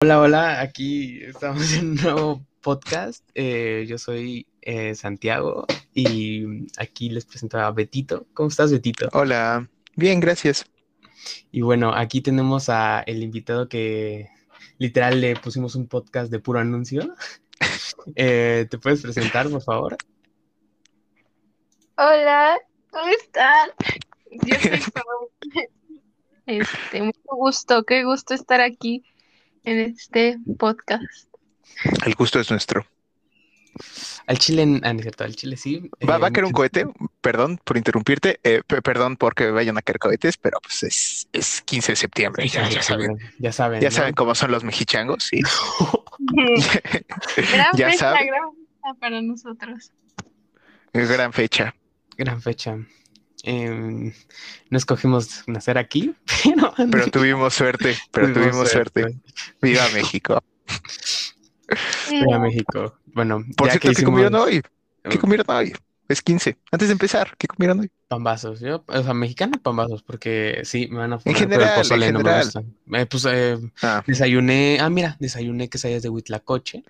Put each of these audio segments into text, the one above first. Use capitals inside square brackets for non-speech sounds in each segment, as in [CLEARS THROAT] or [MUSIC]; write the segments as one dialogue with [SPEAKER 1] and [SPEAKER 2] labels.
[SPEAKER 1] Hola, hola, aquí estamos en un nuevo podcast. Eh, yo soy eh, Santiago y aquí les presento a Betito. ¿Cómo estás, Betito?
[SPEAKER 2] Hola, bien, gracias.
[SPEAKER 1] Y bueno, aquí tenemos a el invitado que literal le pusimos un podcast de puro anuncio. [LAUGHS] Eh, ¿Te puedes presentar, por favor?
[SPEAKER 3] Hola, ¿cómo están? Yo soy Pau. [LAUGHS] Este, mucho gusto, qué gusto estar aquí en este podcast.
[SPEAKER 2] El gusto es nuestro.
[SPEAKER 1] Al Chile, en- ah, no es cierto, al Chile sí.
[SPEAKER 2] ¿Va,
[SPEAKER 1] eh,
[SPEAKER 2] va a caer un cohete? Perdón por interrumpirte, eh, pe- perdón porque vayan a caer cohetes, pero pues es, es 15 de septiembre, ya, ya saben.
[SPEAKER 1] Ya saben.
[SPEAKER 2] Ya
[SPEAKER 1] ¿no?
[SPEAKER 2] saben cómo son los mexichangos, sí. [LAUGHS]
[SPEAKER 3] Gran [LAUGHS]
[SPEAKER 2] ya
[SPEAKER 3] fecha,
[SPEAKER 2] saben,
[SPEAKER 3] gran fecha para nosotros.
[SPEAKER 2] gran fecha.
[SPEAKER 1] Gran fecha. Em, no escogimos nacer aquí, [LAUGHS] pero,
[SPEAKER 2] Pero [LAUGHS] tuvimos suerte, pero tuvimos suerte. Viva [LAUGHS] México.
[SPEAKER 1] Viva México. Bueno,
[SPEAKER 2] Por
[SPEAKER 1] ya
[SPEAKER 2] cierto,
[SPEAKER 1] que
[SPEAKER 2] ¿qué comieron
[SPEAKER 1] hicimos
[SPEAKER 2] hoy? ¿Qué comieron hoy? Es 15. Antes de empezar, ¿qué comieron hoy?
[SPEAKER 1] pambazos, yo, o sea, mexicano pambazos, porque sí, me van a
[SPEAKER 2] En
[SPEAKER 1] poner, pero el
[SPEAKER 2] general, en
[SPEAKER 1] pozole no me
[SPEAKER 2] general.
[SPEAKER 1] gusta. Eh, pues eh,
[SPEAKER 2] Ah,
[SPEAKER 1] desayuné, ah, mira, desayuné quesadillas de huitlacoche,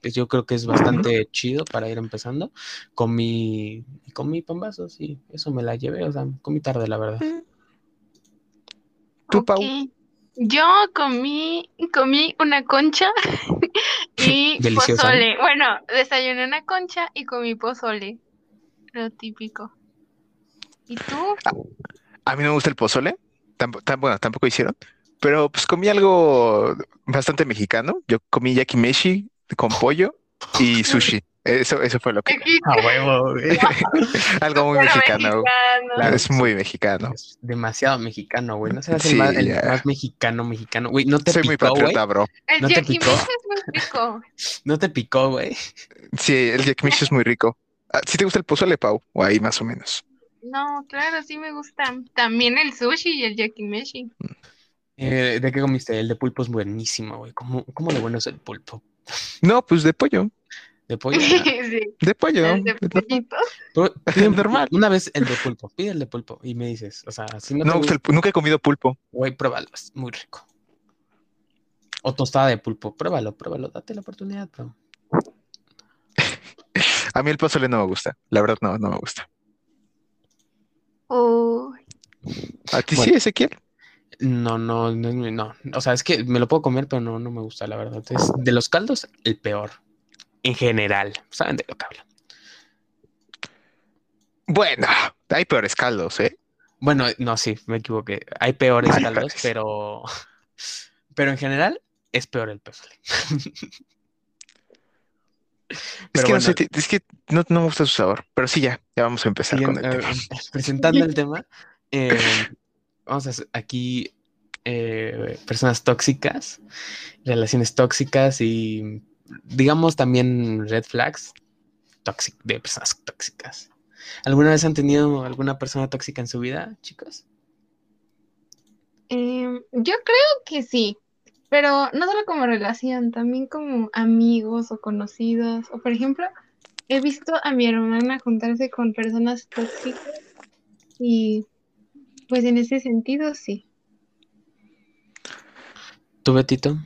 [SPEAKER 1] que yo creo que es bastante chido para ir empezando. Comí, comí pambazos y eso me la llevé, o sea, comí tarde, la verdad.
[SPEAKER 2] ¿Tú, Pau?
[SPEAKER 3] Yo comí, comí una concha [LAUGHS] y
[SPEAKER 1] Deliciosa.
[SPEAKER 3] pozole. Bueno, desayuné una concha y comí pozole. Lo típico. ¿Y tú?
[SPEAKER 2] A mí no me gusta el pozole, bueno, tampoco hicieron, pero pues comí algo bastante mexicano. Yo comí yakimeshi con pollo y [LAUGHS] sushi. Eso, eso fue lo que...
[SPEAKER 1] A huevo, güey. [LAUGHS]
[SPEAKER 2] Algo muy mexicano.
[SPEAKER 3] mexicano.
[SPEAKER 2] Es muy mexicano.
[SPEAKER 1] Es demasiado mexicano, güey. No serás
[SPEAKER 2] Sí,
[SPEAKER 1] el, más, el
[SPEAKER 2] ya.
[SPEAKER 1] más mexicano, mexicano. Güey, no te
[SPEAKER 2] Soy muy
[SPEAKER 1] picó, güey.
[SPEAKER 2] patriota, bro.
[SPEAKER 3] El
[SPEAKER 1] ¿No te picó?
[SPEAKER 3] es muy rico. [LAUGHS]
[SPEAKER 1] No te picó, güey.
[SPEAKER 2] Sí, el yakimeshi es muy rico. Ah, ¿Sí te gusta el pozole, Pau? O ahí más o menos.
[SPEAKER 3] No, claro, sí me gusta. También el sushi y el yakimeshi.
[SPEAKER 1] Eh, ¿de qué comiste? El de pulpo es buenísimo, güey. ¿Cómo, cómo de bueno es el pulpo?
[SPEAKER 2] No, pues de pollo.
[SPEAKER 1] De pollo. [LAUGHS]
[SPEAKER 3] Sí,
[SPEAKER 2] De pollo.
[SPEAKER 3] el de
[SPEAKER 2] de-
[SPEAKER 3] pollito.
[SPEAKER 1] Pero [LAUGHS]
[SPEAKER 2] Normal.
[SPEAKER 1] Una vez el de pulpo, pide el de pulpo y me dices, o sea, si no
[SPEAKER 2] gusta, el- nunca he comido pulpo.
[SPEAKER 1] güey, pruébalo, es muy rico. O tostada de pulpo, pruébalo, pruébalo, date la oportunidad, bro. [LAUGHS]
[SPEAKER 2] A mí el pozole no me gusta. La verdad, no, no me gusta. ¿A ti
[SPEAKER 1] Bueno.
[SPEAKER 2] sí, Ezequiel?
[SPEAKER 1] No, no, no, no. O sea, es que me lo puedo comer, pero no, no me gusta, la verdad. Es de los caldos, el peor. En general. ¿Saben de lo que hablo?
[SPEAKER 2] Bueno, hay peores caldos, ¿eh?
[SPEAKER 1] Bueno, no, sí, me equivoqué. Hay peores caldos, pero. Pero en general es peor el pozole. [LAUGHS]
[SPEAKER 2] Es que no
[SPEAKER 1] bueno.
[SPEAKER 2] sé, te- es que no, no me gusta su sabor. Pero sí, ya, ya vamos a empezar con el tema. [LAUGHS]
[SPEAKER 1] presentando el tema, [LAUGHS] eh, vamos a hacer aquí eh, personas tóxicas, relaciones tóxicas y digamos también red flags tóxic- de personas tóxicas. ¿Alguna vez han tenido alguna persona tóxica en su vida, chicos?
[SPEAKER 3] em, yo creo que sí, pero no solo como relación, también como amigos o conocidos. O por ejemplo, he visto a mi hermana juntarse con personas tóxicas y pues en ese sentido sí.
[SPEAKER 1] ¿Tú, Betito?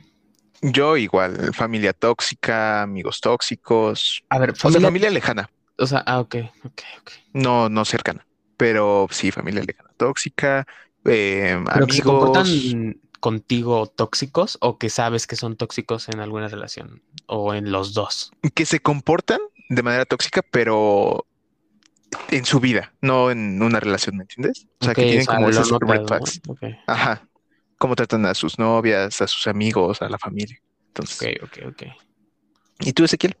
[SPEAKER 2] Yo igual, familia tóxica, amigos tóxicos.
[SPEAKER 1] A ver,
[SPEAKER 2] O sea,
[SPEAKER 1] familia,
[SPEAKER 2] familia lejana,
[SPEAKER 1] o sea, ah, ok, ok, ok.
[SPEAKER 2] no, no cercana. Pero sí, familia lejana tóxica, eh,
[SPEAKER 1] Pero que se
[SPEAKER 2] amigos.
[SPEAKER 1] comportan contigo tóxicos o que sabes que son tóxicos en alguna relación o en los dos.
[SPEAKER 2] que se comportan de manera tóxica, pero en su vida, no en una relación, ¿me entiendes? O sea, que tienen
[SPEAKER 1] o sea,
[SPEAKER 2] como
[SPEAKER 1] lo
[SPEAKER 2] esas
[SPEAKER 1] notas,
[SPEAKER 2] red
[SPEAKER 1] ¿no?
[SPEAKER 2] flags. Ajá. Cómo tratan a sus novias, a sus amigos, a la familia. Entonces,
[SPEAKER 1] ok, ok, ok.
[SPEAKER 2] ¿y tú, Ezequiel?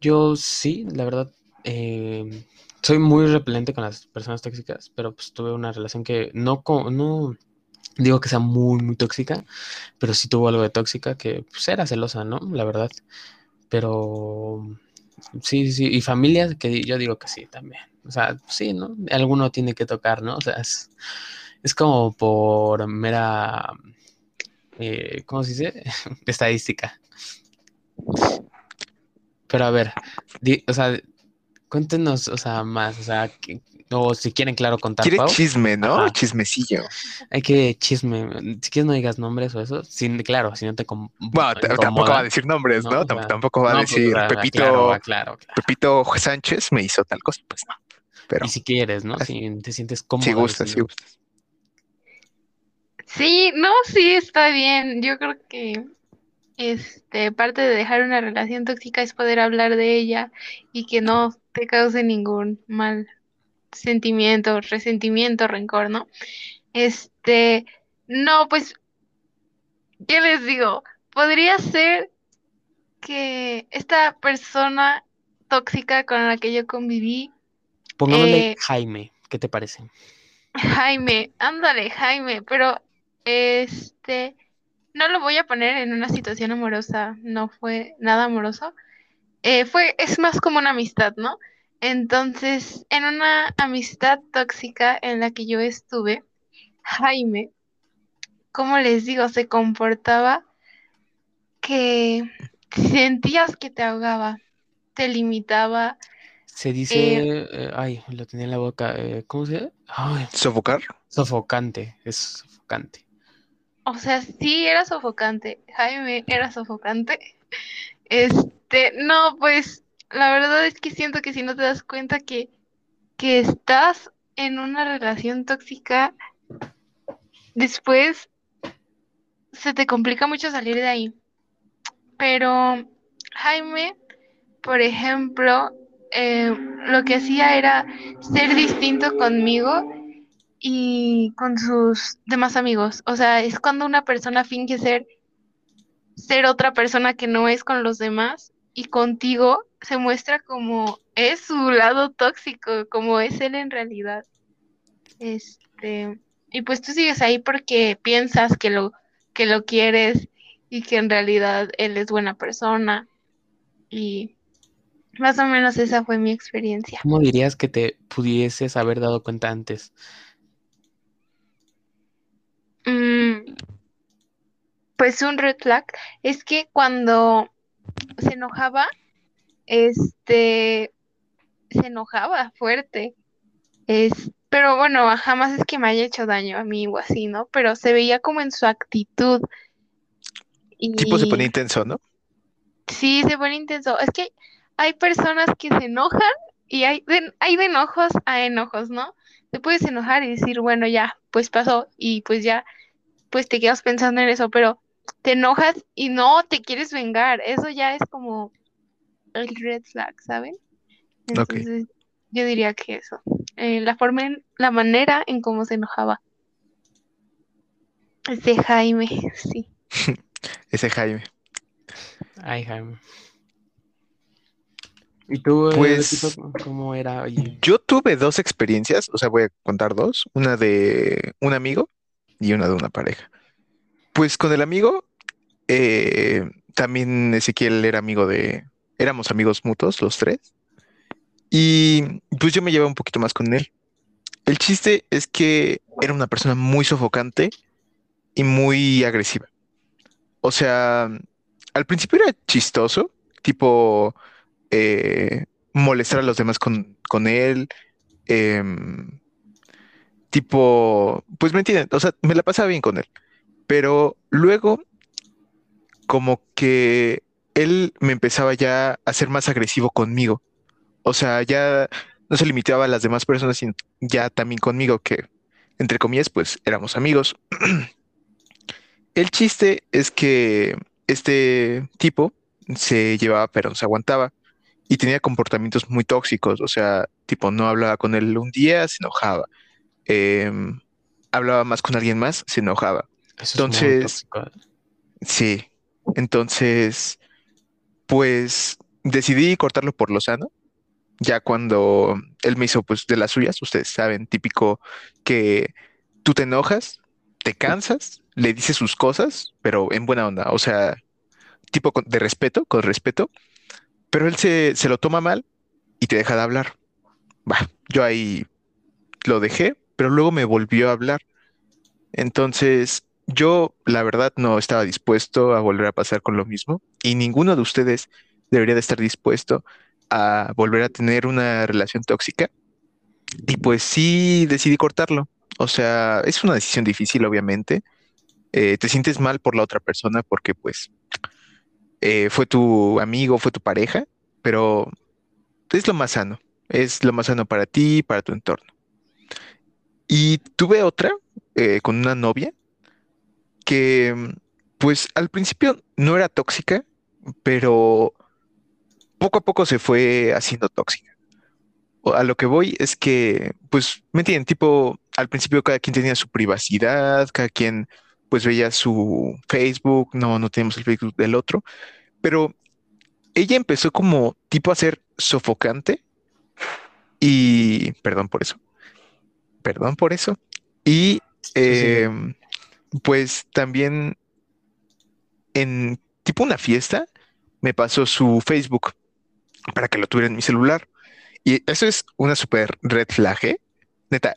[SPEAKER 1] Yo sí, la verdad, eh, soy muy repelente con las personas tóxicas, pero pues tuve una relación que no, no digo que sea muy, muy tóxica, pero sí tuvo algo de tóxica que pues era celosa, ¿no? La verdad. Pero sí, sí, y familias que yo digo que sí también. O sea, sí, ¿no? Alguno tiene que tocar, ¿no? O sea, es, es como por mera, eh, ¿cómo se dice? [LAUGHS] Estadística. Pero a ver, o sea, cuéntenos, o sea, más, o sea, que- O si quieren, claro, contar.
[SPEAKER 2] Quiere
[SPEAKER 1] Pau,
[SPEAKER 2] chisme, ¿no?
[SPEAKER 1] Ajá.
[SPEAKER 2] Chismecillo.
[SPEAKER 1] Hay que chisme. Si quieres, no digas nombres o eso. Sin, claro, si no te. com-
[SPEAKER 2] Bueno, tampoco va a decir nombres, ¿no?
[SPEAKER 1] Sea,
[SPEAKER 2] tampoco va a
[SPEAKER 1] No, pues,
[SPEAKER 2] decir Pepito,
[SPEAKER 1] Claro, claro, claro.
[SPEAKER 2] Pepito Sánchez me hizo tal cosa, pues no. Pero
[SPEAKER 1] Y si quieres, ¿no?
[SPEAKER 2] Así.
[SPEAKER 1] Si te sientes cómodo.
[SPEAKER 2] si gustas, si gustas.
[SPEAKER 3] Sí, no, sí, está bien. Yo creo que este parte de dejar una relación tóxica es poder hablar de ella y que no te cause ningún mal sentimiento, resentimiento, rencor, ¿no? Este, no, pues, ¿qué les digo? Podría ser que esta persona tóxica con la que yo conviví,
[SPEAKER 1] Pongámosle
[SPEAKER 3] Eh,
[SPEAKER 1] Jaime. ¿Qué te parece?
[SPEAKER 3] Jaime, ándale, Jaime, pero este, no lo voy a poner en una situación amorosa, no fue nada amoroso. Eh, fue, es más como una amistad, ¿no? Entonces, en una amistad tóxica en la que yo estuve, Jaime, como les digo, se comportaba que sentías que te ahogaba, te limitaba.
[SPEAKER 1] Se dice. eh, ay, lo tenía en la boca. eh, ¿Cómo se dice? Ay,
[SPEAKER 2] Sofocar.
[SPEAKER 1] sofocante. Es sofocante.
[SPEAKER 3] O sea, sí era sofocante. Jaime era sofocante. [LAUGHS] Este, no, pues la verdad es que siento que si no te das cuenta que, que estás en una relación tóxica, después se te complica mucho salir de ahí. Pero Jaime, por ejemplo, eh, lo que hacía era ser distinto conmigo y con sus demás amigos. O sea, es cuando una persona finge ser, ser otra persona que no es con los demás y contigo se muestra como es su lado tóxico, como es él en realidad. Este, y pues tú sigues ahí porque piensas que lo, que lo quieres y que en realidad él es buena persona. Y más o menos esa fue mi experiencia.
[SPEAKER 1] ¿Cómo dirías que te pudieses haber dado cuenta antes?
[SPEAKER 3] Mm, pues un red flag es que cuando se enojaba, este, se enojaba fuerte. Es, pero bueno, jamás es que me haya hecho daño a mí o así, ¿no? Pero se veía como en su actitud.
[SPEAKER 2] Tipo se
[SPEAKER 3] Y
[SPEAKER 2] pone intenso, ¿no?
[SPEAKER 3] sí, se pone intenso. Es que hay personas que se enojan y hay de, hay de enojos a enojos, ¿no? Te puedes enojar y decir, bueno, ya, pues pasó y pues ya, pues te quedas pensando en eso, pero te enojas y no te quieres vengar. Eso ya es como el red flag, ¿saben?
[SPEAKER 2] Ok.
[SPEAKER 3] Entonces, yo diría que eso. Eh, la forma, en- la manera en cómo se enojaba. Es de Jaime, sí. [LAUGHS]
[SPEAKER 2] Ese Jaime.
[SPEAKER 1] Ay, Jaime. ¿Y tú, eh,
[SPEAKER 2] Pues-
[SPEAKER 1] cómo era? Oye,
[SPEAKER 2] Yo tuve dos experiencias, o sea, voy a contar dos, una de un amigo y una de una pareja. Pues con el amigo, eh, también Ezequiel era amigo de, éramos amigos mutuos los tres, y pues yo me llevaba un poquito más con él. El chiste es que era una persona muy sofocante y muy agresiva. O sea, al principio era chistoso, tipo eh, molestar a los demás con, con él, em, tipo, pues me entienden, o sea, me la pasaba bien con él, pero luego como que él me empezaba ya a ser más agresivo conmigo, o sea, ya no se limitaba a las demás personas, sino ya también conmigo, que entre comillas, pues éramos amigos. [CLEARS THROAT] El chiste es que este tipo se llevaba, pero no se aguantaba y tenía comportamientos muy tóxicos, o sea, tipo, no hablaba con él un día, se enojaba. Em, hablaba más con alguien más, se enojaba.
[SPEAKER 1] eso es muy
[SPEAKER 2] entonces-
[SPEAKER 1] ¿eh?
[SPEAKER 2] Sí, entonces, pues decidí cortarlo por lo sano. Ya cuando él me hizo pues de las suyas, ustedes saben, típico que tú te enojas, te cansas, le dices sus cosas, pero en buena onda, o sea, tipo de respeto, con respeto, pero él se, se lo toma mal y te deja de hablar. Va, yo ahí lo dejé, pero luego me volvió a hablar. Entonces, yo la verdad no estaba dispuesto a volver a pasar con lo mismo y ninguno de ustedes debería de estar dispuesto a volver a tener una relación tóxica Y pues sí decidí cortarlo. O sea, es una decisión difícil, obviamente. Eh, te sientes mal por la otra persona porque pues eh, fue tu amigo, fue tu pareja, pero es lo más sano. Es lo más sano para ti, para tu entorno. Y tuve otra eh, con una novia que pues al principio no era tóxica, pero poco a poco se fue haciendo tóxica. A lo que voy es que, pues, me entienden, tipo, al principio cada quien tenía su privacidad, cada quien pues veía su Facebook, no, no tenemos el Facebook del otro, pero ella empezó como tipo a ser sofocante y, perdón por eso, perdón por eso, y
[SPEAKER 1] Sí, sí.
[SPEAKER 2] Pues también en tipo una fiesta me pasó su Facebook para que lo tuviera en mi celular. Y eso es una super red flag, ¿eh? Neta,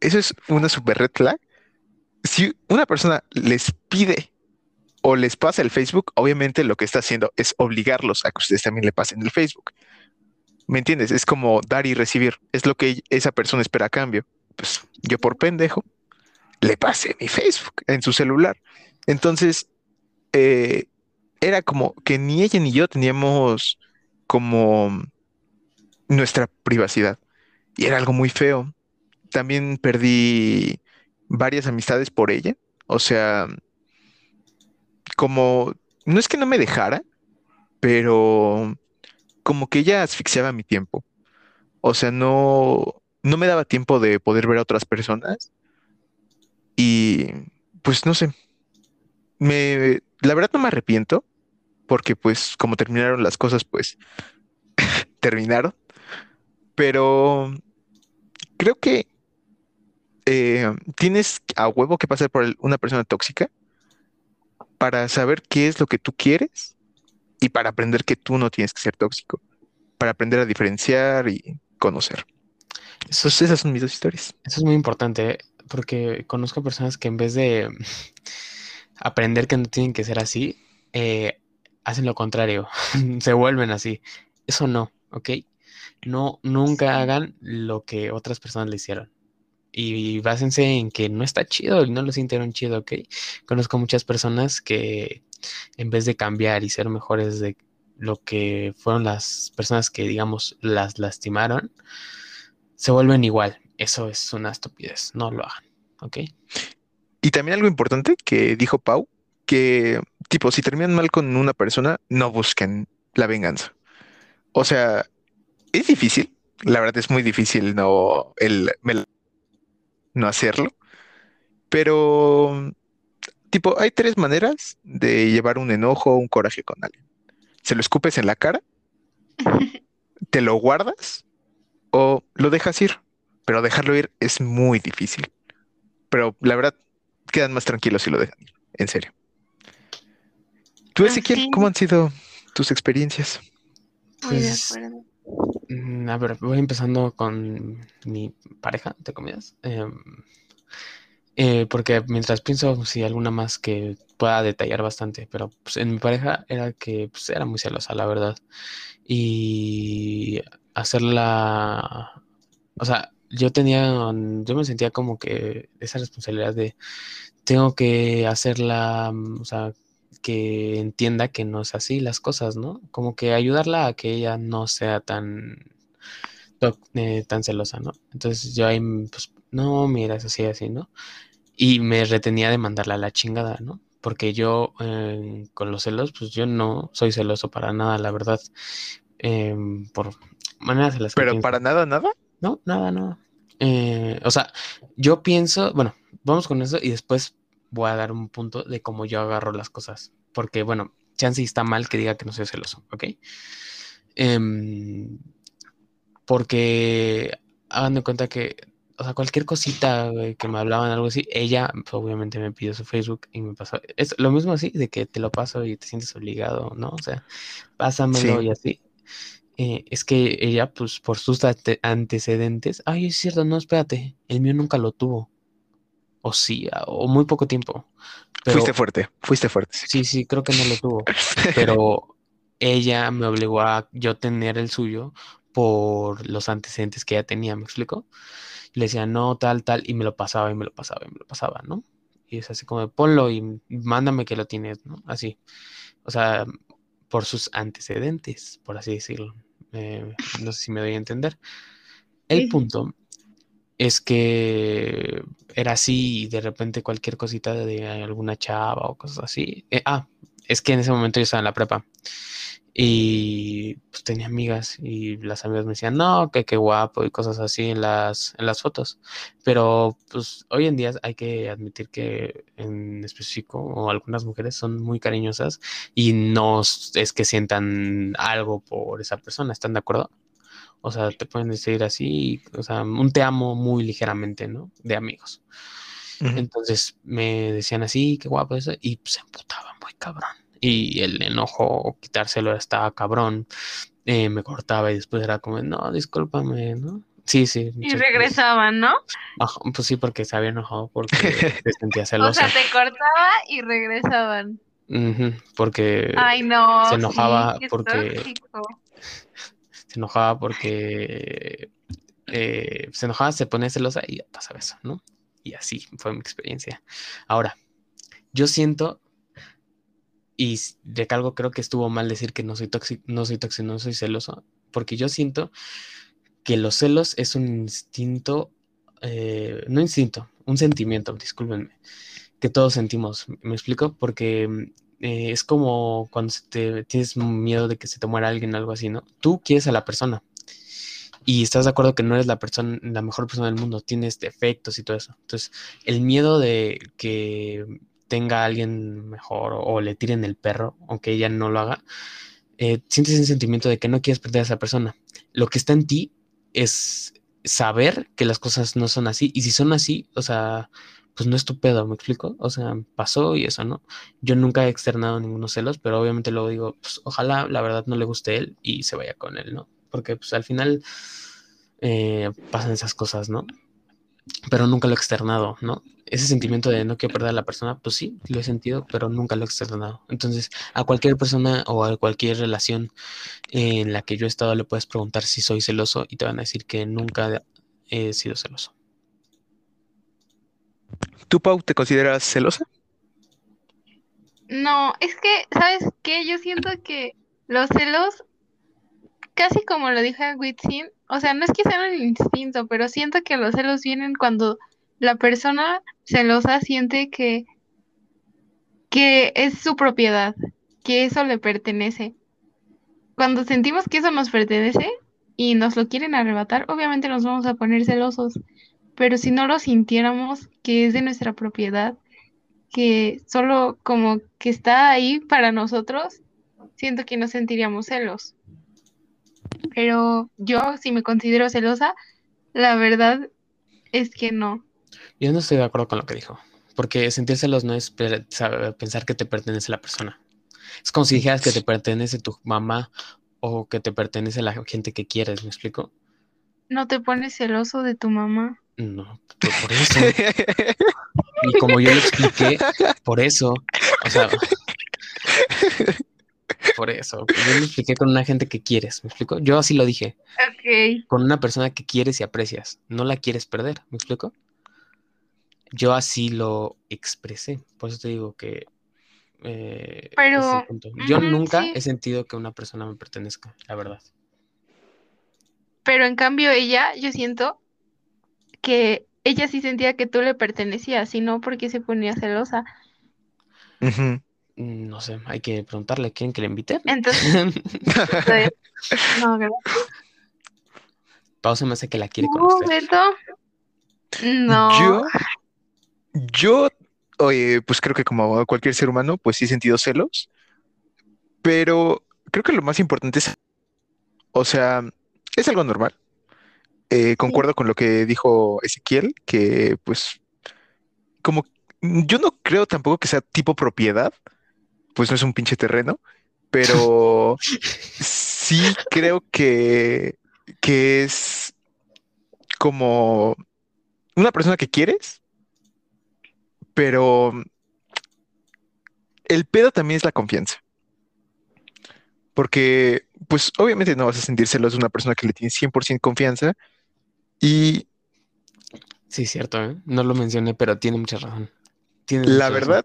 [SPEAKER 2] eso es una super red flag. Si una persona les pide o les pasa el Facebook, obviamente lo que está haciendo es obligarlos a que ustedes también le pasen el Facebook. ¿Me entiendes? Es como dar y recibir. Es lo que esa persona espera a cambio. Pues yo por pendejo le pasé mi Facebook en su celular. Entonces, eh, era como que ni ella ni yo teníamos como nuestra privacidad. Y era algo muy feo. También perdí varias amistades por ella. O sea, como, no es que no me dejara, pero como que ella asfixiaba mi tiempo. O sea, no, no me daba tiempo de poder ver a otras personas. Y pues no sé, me, la verdad no me arrepiento, porque pues como terminaron las cosas, pues [LAUGHS] terminaron. Pero creo que eh, tienes a huevo que pasar por una persona tóxica para saber qué es lo que tú quieres y para aprender que tú no tienes que ser tóxico, para aprender a diferenciar y conocer. Esas son mis dos historias.
[SPEAKER 1] eso es muy importante. Porque conozco personas que en vez de [LAUGHS] aprender que no tienen que ser así, eh, hacen lo contrario, [LAUGHS] se vuelven así. Eso no, ¿ok? No, nunca hagan lo que otras personas le hicieron. Y básense en que no está chido y no lo sintieron chido, ¿ok? Conozco muchas personas que en vez de cambiar y ser mejores de lo que fueron las personas que, digamos, las lastimaron, se vuelven igual. Eso es una estupidez, no lo hagan, ¿ok?
[SPEAKER 2] Y también algo importante que dijo Pau, que tipo, si terminan mal con una persona, no busquen la venganza. O sea, es difícil, la verdad es muy difícil no, el, el no hacerlo, pero tipo, hay tres maneras de llevar un enojo o un coraje con alguien. Se lo escupes en la cara, [LAUGHS] te lo guardas o lo dejas ir, pero dejarlo ir es muy difícil. Pero la verdad, quedan más tranquilos si lo dejan ir, en serio. Tú, Ezequiel,
[SPEAKER 3] Así.
[SPEAKER 2] ¿cómo han sido tus experiencias?
[SPEAKER 3] Muy de
[SPEAKER 1] Pues,
[SPEAKER 3] acuerdo.
[SPEAKER 1] Mm, A ver, voy empezando con mi pareja, ¿te comidas? porque mientras pienso si alguna más que pueda detallar bastante, pero pues, en mi pareja era que pues, era muy celosa, la verdad. Y hacerla, o sea, yo tenía, yo me sentía como que esa responsabilidad de tengo que hacerla, mm, o sea, que entienda que no es así las cosas, ¿no? Como que ayudarla a que ella no sea tan, eh, tan celosa, ¿no? Entonces yo ahí, mm, pues, no, mira, es así, así, ¿no? Y me retenía de mandarla a la chingada, ¿no? Porque yo, eh, con los celos, pues yo no soy celoso para nada, la verdad. Em, por maneras en las que
[SPEAKER 2] Pero
[SPEAKER 1] pienso.
[SPEAKER 2] para nada, nada.
[SPEAKER 1] No, nada, nada. Eh, o sea, yo pienso, bueno, vamos con eso y después voy a dar un punto de cómo yo agarro las cosas. Porque, bueno, chance está mal que diga que no soy celoso, ¿ok? Em, porque hagan de cuenta que, o sea, cualquier cosita güey, que me hablaban, algo así, ella pues, obviamente me pidió su Facebook y me pasó. Es lo mismo así, de que te lo paso y te sientes obligado, ¿no? O sea, pásamelo
[SPEAKER 2] Sí.
[SPEAKER 1] y así. Eh, es que ella, pues, por sus ante- antecedentes, ay, es cierto, no, espérate, el mío nunca lo tuvo. O sí, a- o muy poco tiempo. Pero
[SPEAKER 2] Fuiste fuerte, fuiste fuerte.
[SPEAKER 1] sí, sí, creo que no lo tuvo. [LAUGHS] Pero ella me obligó a yo tener el suyo por los antecedentes que ella tenía, ¿me explico? Le decía, no, tal, tal, y me lo pasaba, y me lo pasaba, y me lo pasaba, ¿no? Y es así como, ponlo y mándame que lo tienes, ¿no? Así. O sea, por sus antecedentes, por así decirlo. Eh, no sé si me doy a entender. El punto es que era así y de repente cualquier cosita de alguna chava o cosas así. eh, ah, es que en ese momento yo estaba en la prepa y pues tenía amigas y las amigas me decían, no, que qué guapo y cosas así en las, en las fotos. Pero pues hoy en día hay que admitir que en específico algunas mujeres son muy cariñosas y no es que sientan algo por esa persona, ¿están de acuerdo? O sea, te pueden decir así, o sea, un te amo muy ligeramente, ¿no? De amigos. Entonces me decían así, qué guapo eso, y se emputaban muy cabrón. Y el enojo o quitárselo estaba cabrón. eh, me cortaba y después era como, no, discúlpame, ¿no? Sí, sí.
[SPEAKER 3] Y regresaban, ¿no?
[SPEAKER 1] Ajá, pues sí, porque se había enojado porque [LAUGHS] se sentía
[SPEAKER 3] O
[SPEAKER 1] celosa.
[SPEAKER 3] sea, te cortaba y regresaban.
[SPEAKER 1] Porque
[SPEAKER 3] Ay, no.
[SPEAKER 1] se enojaba
[SPEAKER 3] sí,
[SPEAKER 1] porque-
[SPEAKER 3] tóxico.
[SPEAKER 1] se enojaba porque eh, se enojaba, se ponía celosa y ya pasaba eso, ¿no? Y así fue mi experiencia. Ahora, yo siento, y recalco, creo que estuvo mal decir que no soy tóxico, no soy tóxico, no soy celoso, porque yo siento que los celos es un instinto, eh, no instinto, un sentimiento, discúlpenme, que todos sentimos. ¿Me explico? Porque mm, eh, es como cuando te, tienes miedo de que se te muera alguien, algo así, ¿no? Tú quieres a la persona y estás de acuerdo que no eres la persona, la mejor persona del mundo, tienes defectos y todo eso. Entonces, el miedo de que tenga alguien mejor o, le tiren el perro, aunque ella no lo haga, eh, sientes ese sentimiento de que no quieres perder a esa persona. Lo que está en ti es saber que las cosas no son así. Y si son así, o sea, pues no es tu pedo, ¿me explico? O sea, pasó y eso, ¿no? Yo nunca he externado ningunos celos, pero obviamente luego digo, pues ojalá la verdad no le guste él y se vaya con él, ¿no? Porque pues al final eh, pasan esas cosas, ¿no? Pero nunca lo he externado, ¿no? Ese sentimiento de no quiero perder a la persona, pues sí, lo he sentido, pero nunca lo he externado. Entonces, a cualquier persona o a cualquier relación en la que yo he estado le puedes preguntar si soy celoso y te van a decir que nunca he sido celoso.
[SPEAKER 2] ¿Tú, Pau, te consideras celosa?
[SPEAKER 3] No, es que, ¿sabes qué? Yo siento que los celos, casi como lo dije Witzin, o sea, no es que sean un instinto, pero siento que los celos vienen cuando la persona celosa siente que, que es su propiedad, que eso le pertenece. Cuando sentimos que eso nos pertenece y nos lo quieren arrebatar, obviamente nos vamos a poner celosos, pero si no lo sintiéramos que es de nuestra propiedad, que solo como que está ahí para nosotros, siento que no sentiríamos celos. Pero yo, si me considero celosa, la verdad es que no.
[SPEAKER 1] Yo no estoy de acuerdo con lo que dijo, porque sentir celos no es pensar que te pertenece la persona. Es como si dijeras que te pertenece tu mamá o que te pertenece la gente que quieres, ¿me explico?
[SPEAKER 3] No te pones celoso de tu mamá.
[SPEAKER 1] No, por por eso. Y como yo lo expliqué, por eso, o sea, por eso, yo lo expliqué con una gente que quieres, ¿me explico? Yo así lo dije,
[SPEAKER 3] Ok.
[SPEAKER 1] con una persona que quieres y aprecias, no la quieres perder, ¿me explico? Yo así lo expresé, por eso te digo que eh,
[SPEAKER 3] Pero.
[SPEAKER 1] Yo nunca
[SPEAKER 3] sí.
[SPEAKER 1] he sentido que una persona me pertenezca, la verdad.
[SPEAKER 3] Pero en cambio ella, yo siento que ella sí sentía que tú le pertenecías, y no porque se ponía celosa.
[SPEAKER 1] Mm, No sé, hay que preguntarle, ¿quieren que le invite?
[SPEAKER 3] Entonces, [LAUGHS] no, gracias.
[SPEAKER 1] Pausa me hace que la quiere
[SPEAKER 3] ¿Tú,
[SPEAKER 1] conocer.
[SPEAKER 3] No.
[SPEAKER 2] Yo, yo, oye, pues creo que como cualquier ser humano, pues sí he sentido celos, pero creo que lo más importante es, o sea, es algo normal. Eh, concuerdo con lo que dijo Ezequiel, que pues, como yo no creo tampoco que sea tipo propiedad, pues no es un pinche terreno, pero [LAUGHS] sí creo que, que es como una persona que quieres, pero el pedo también es la confianza. Porque pues obviamente no vas a sentir celos de una persona que le tienes 100% confianza y
[SPEAKER 1] Sí, cierto, ¿eh? No lo mencioné, pero tiene mucha razón.
[SPEAKER 2] La
[SPEAKER 1] mucha razón.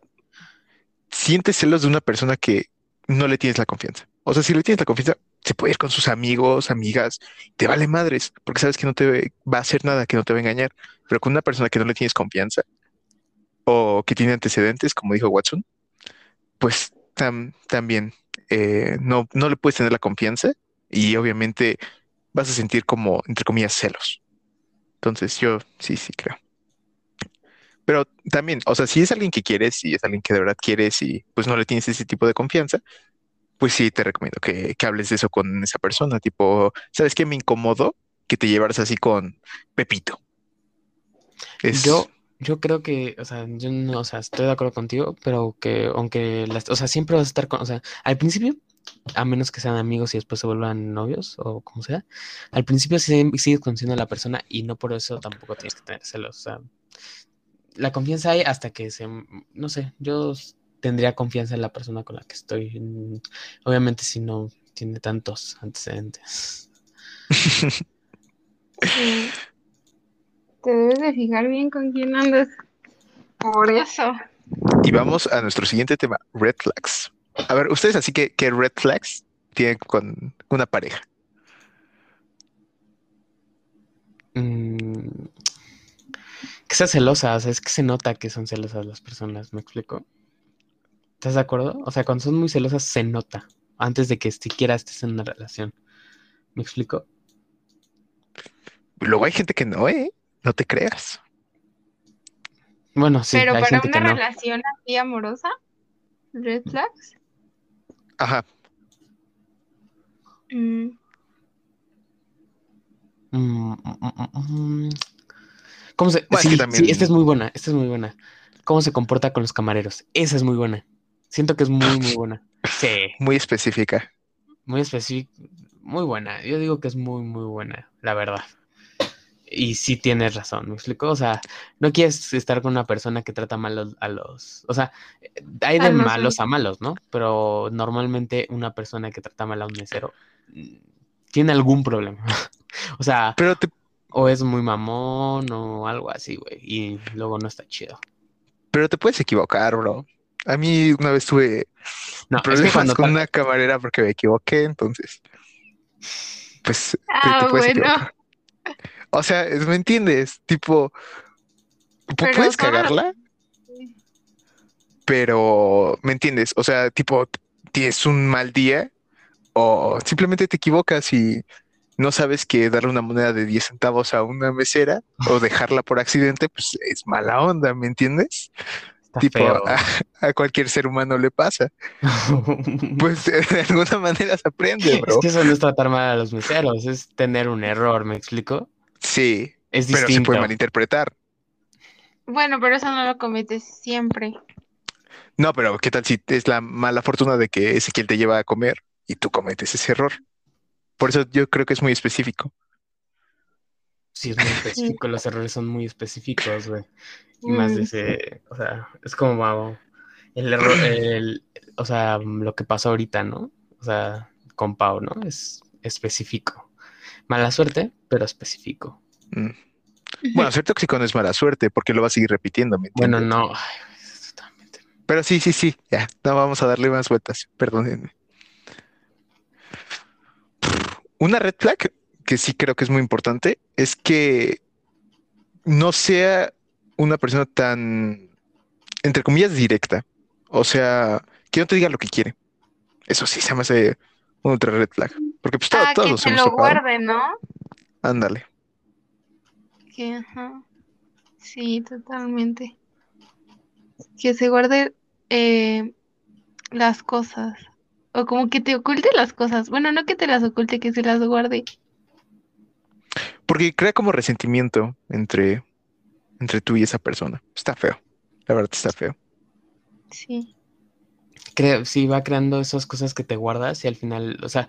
[SPEAKER 2] Sientes celos de una persona que no le tienes la confianza. O sea, si le tienes la confianza, se puede ir con sus amigos, amigas, te vale madres, porque sabes que no te va a hacer nada, que no te va a engañar. Pero con una persona que no le tienes confianza o que tiene antecedentes, como dijo Watson, pues tam- también eh, no, no le puedes tener la confianza y obviamente vas a sentir como, entre comillas, celos. Entonces yo sí, sí creo. Pero también, o sea, si es alguien que quieres, si es alguien que de verdad quieres y pues no le tienes ese tipo de confianza, pues sí te recomiendo que, que hables de eso con esa persona. Tipo, ¿sabes qué me incomodó? Que te llevaras así con Pepito.
[SPEAKER 1] Yo, yo creo que, o sea, yo no, o sea, estoy de acuerdo contigo, pero que aunque las, o sea, siempre vas a estar con, o sea, al principio, a menos que sean amigos y después se vuelvan novios o como sea, al principio sigues conociendo a la persona y no por eso tampoco tienes que tener celos, o sea, la confianza hay hasta que se, no sé, yo tendría confianza en la persona con la que estoy, obviamente si no tiene tantos antecedentes.
[SPEAKER 3] Sí. [LAUGHS] Te debes de fijar bien con quién andas. Por eso.
[SPEAKER 2] Y vamos a nuestro siguiente tema, red flags. A ver, ustedes así que, ¿qué red flags tienen con una pareja?
[SPEAKER 1] Que sea celosa, o sea, es que se nota que son celosas las personas, ¿me explico? ¿Estás de acuerdo? O sea, cuando son muy celosas se nota, antes de que siquiera estés en una relación. ¿Me explico?
[SPEAKER 2] Luego hay gente que no, ¿eh? No te creas.
[SPEAKER 1] Bueno, sí,
[SPEAKER 3] Pero
[SPEAKER 1] hay
[SPEAKER 3] para
[SPEAKER 1] gente que
[SPEAKER 3] una
[SPEAKER 1] no.
[SPEAKER 3] relación así amorosa, red flags.
[SPEAKER 2] Ajá.
[SPEAKER 3] mm,
[SPEAKER 1] mm, mm. ¿Cómo se...?
[SPEAKER 2] Bueno, es
[SPEAKER 1] sí,
[SPEAKER 2] también-
[SPEAKER 1] esta es muy buena, esta es muy buena. ¿Cómo se comporta con los camareros? Esa es muy buena. Siento que es muy, muy buena. [LAUGHS] Sí,
[SPEAKER 2] Muy específica.
[SPEAKER 1] muy específica, muy buena. Yo digo que es muy, muy buena, la verdad. Y sí tienes razón, ¿me explico? O sea, no quieres estar con una persona que trata mal a los-. O sea, hay de
[SPEAKER 3] A los
[SPEAKER 1] malos a malos, ¿no? Pero normalmente una persona que trata mal a un mesero mm, tiene algún problema. [LAUGHS] O sea,
[SPEAKER 2] Pero te,
[SPEAKER 1] o es muy mamón o algo así, güey. Y luego no está chido.
[SPEAKER 2] pero te puedes equivocar, bro. A mí una vez tuve
[SPEAKER 1] No, es que
[SPEAKER 2] problemas
[SPEAKER 1] cuando
[SPEAKER 2] con una camarera porque me equivoqué, entonces, pues te,
[SPEAKER 3] Ah,
[SPEAKER 2] te puedes
[SPEAKER 3] bueno.
[SPEAKER 2] equivocar. O sea, es- ¿me entiendes? Tipo,
[SPEAKER 3] Pero
[SPEAKER 2] puedes cagarla, pero ¿me entiendes? O sea, tipo, tienes un mal día o simplemente te equivocas y no sabes que darle una moneda de 10 centavos a una mesera o dejarla por accidente, pues es mala onda, ¿me entiendes?
[SPEAKER 1] está
[SPEAKER 2] tipo,
[SPEAKER 1] feo.
[SPEAKER 2] a, a cualquier ser humano le pasa. [LAUGHS] Pues de alguna manera se aprende, bro.
[SPEAKER 1] Es que eso no es tratar mal a los meseros, es tener un error, ¿me explico?
[SPEAKER 2] Sí,
[SPEAKER 1] Es
[SPEAKER 2] pero se
[SPEAKER 1] distinto.
[SPEAKER 2] puede malinterpretar.
[SPEAKER 3] Bueno, pero eso no lo cometes siempre.
[SPEAKER 2] No, pero ¿qué tal si es la mala fortuna de que Ezequiel te lleva a comer y tú cometes ese error? Por eso yo creo que es muy específico.
[SPEAKER 1] Sí, es muy [LAUGHS] específico, los errores son muy específicos, güey. Y más de
[SPEAKER 3] Mm.
[SPEAKER 1] ese, o sea, es como vago. El error, el, o sea, lo que pasó ahorita, ¿no? O sea, con Pau, ¿no? Es específico. Mala suerte, pero específico.
[SPEAKER 2] Mm. Bueno, ser tóxico no es mala suerte porque lo va a seguir repitiendo, ¿me
[SPEAKER 1] Bueno, no. Ay, totalmente.
[SPEAKER 2] Pero sí, sí, sí, ya, no vamos a darle más vueltas, perdónenme. Una red flag que sí creo que es muy importante es que no sea una persona tan, entre comillas, directa. O sea, que no te diga lo que quiere. Eso sí se me hace una otra red flag. Porque pues todo-
[SPEAKER 3] Ah,
[SPEAKER 2] todos
[SPEAKER 3] que
[SPEAKER 2] hemos
[SPEAKER 3] lo guarde, ¿no?
[SPEAKER 2] Ándale.
[SPEAKER 3] Que, ajá. Sí, totalmente. Que se guarde eh, las cosas. O como que te oculte las cosas. Bueno, no que te las oculte, que se las guarde.
[SPEAKER 2] Porque crea como resentimiento entre, entre tú y esa persona. Está feo. La verdad está feo.
[SPEAKER 3] Sí.
[SPEAKER 1] Creo, sí, va creando esas cosas que te guardas y al final, o sea,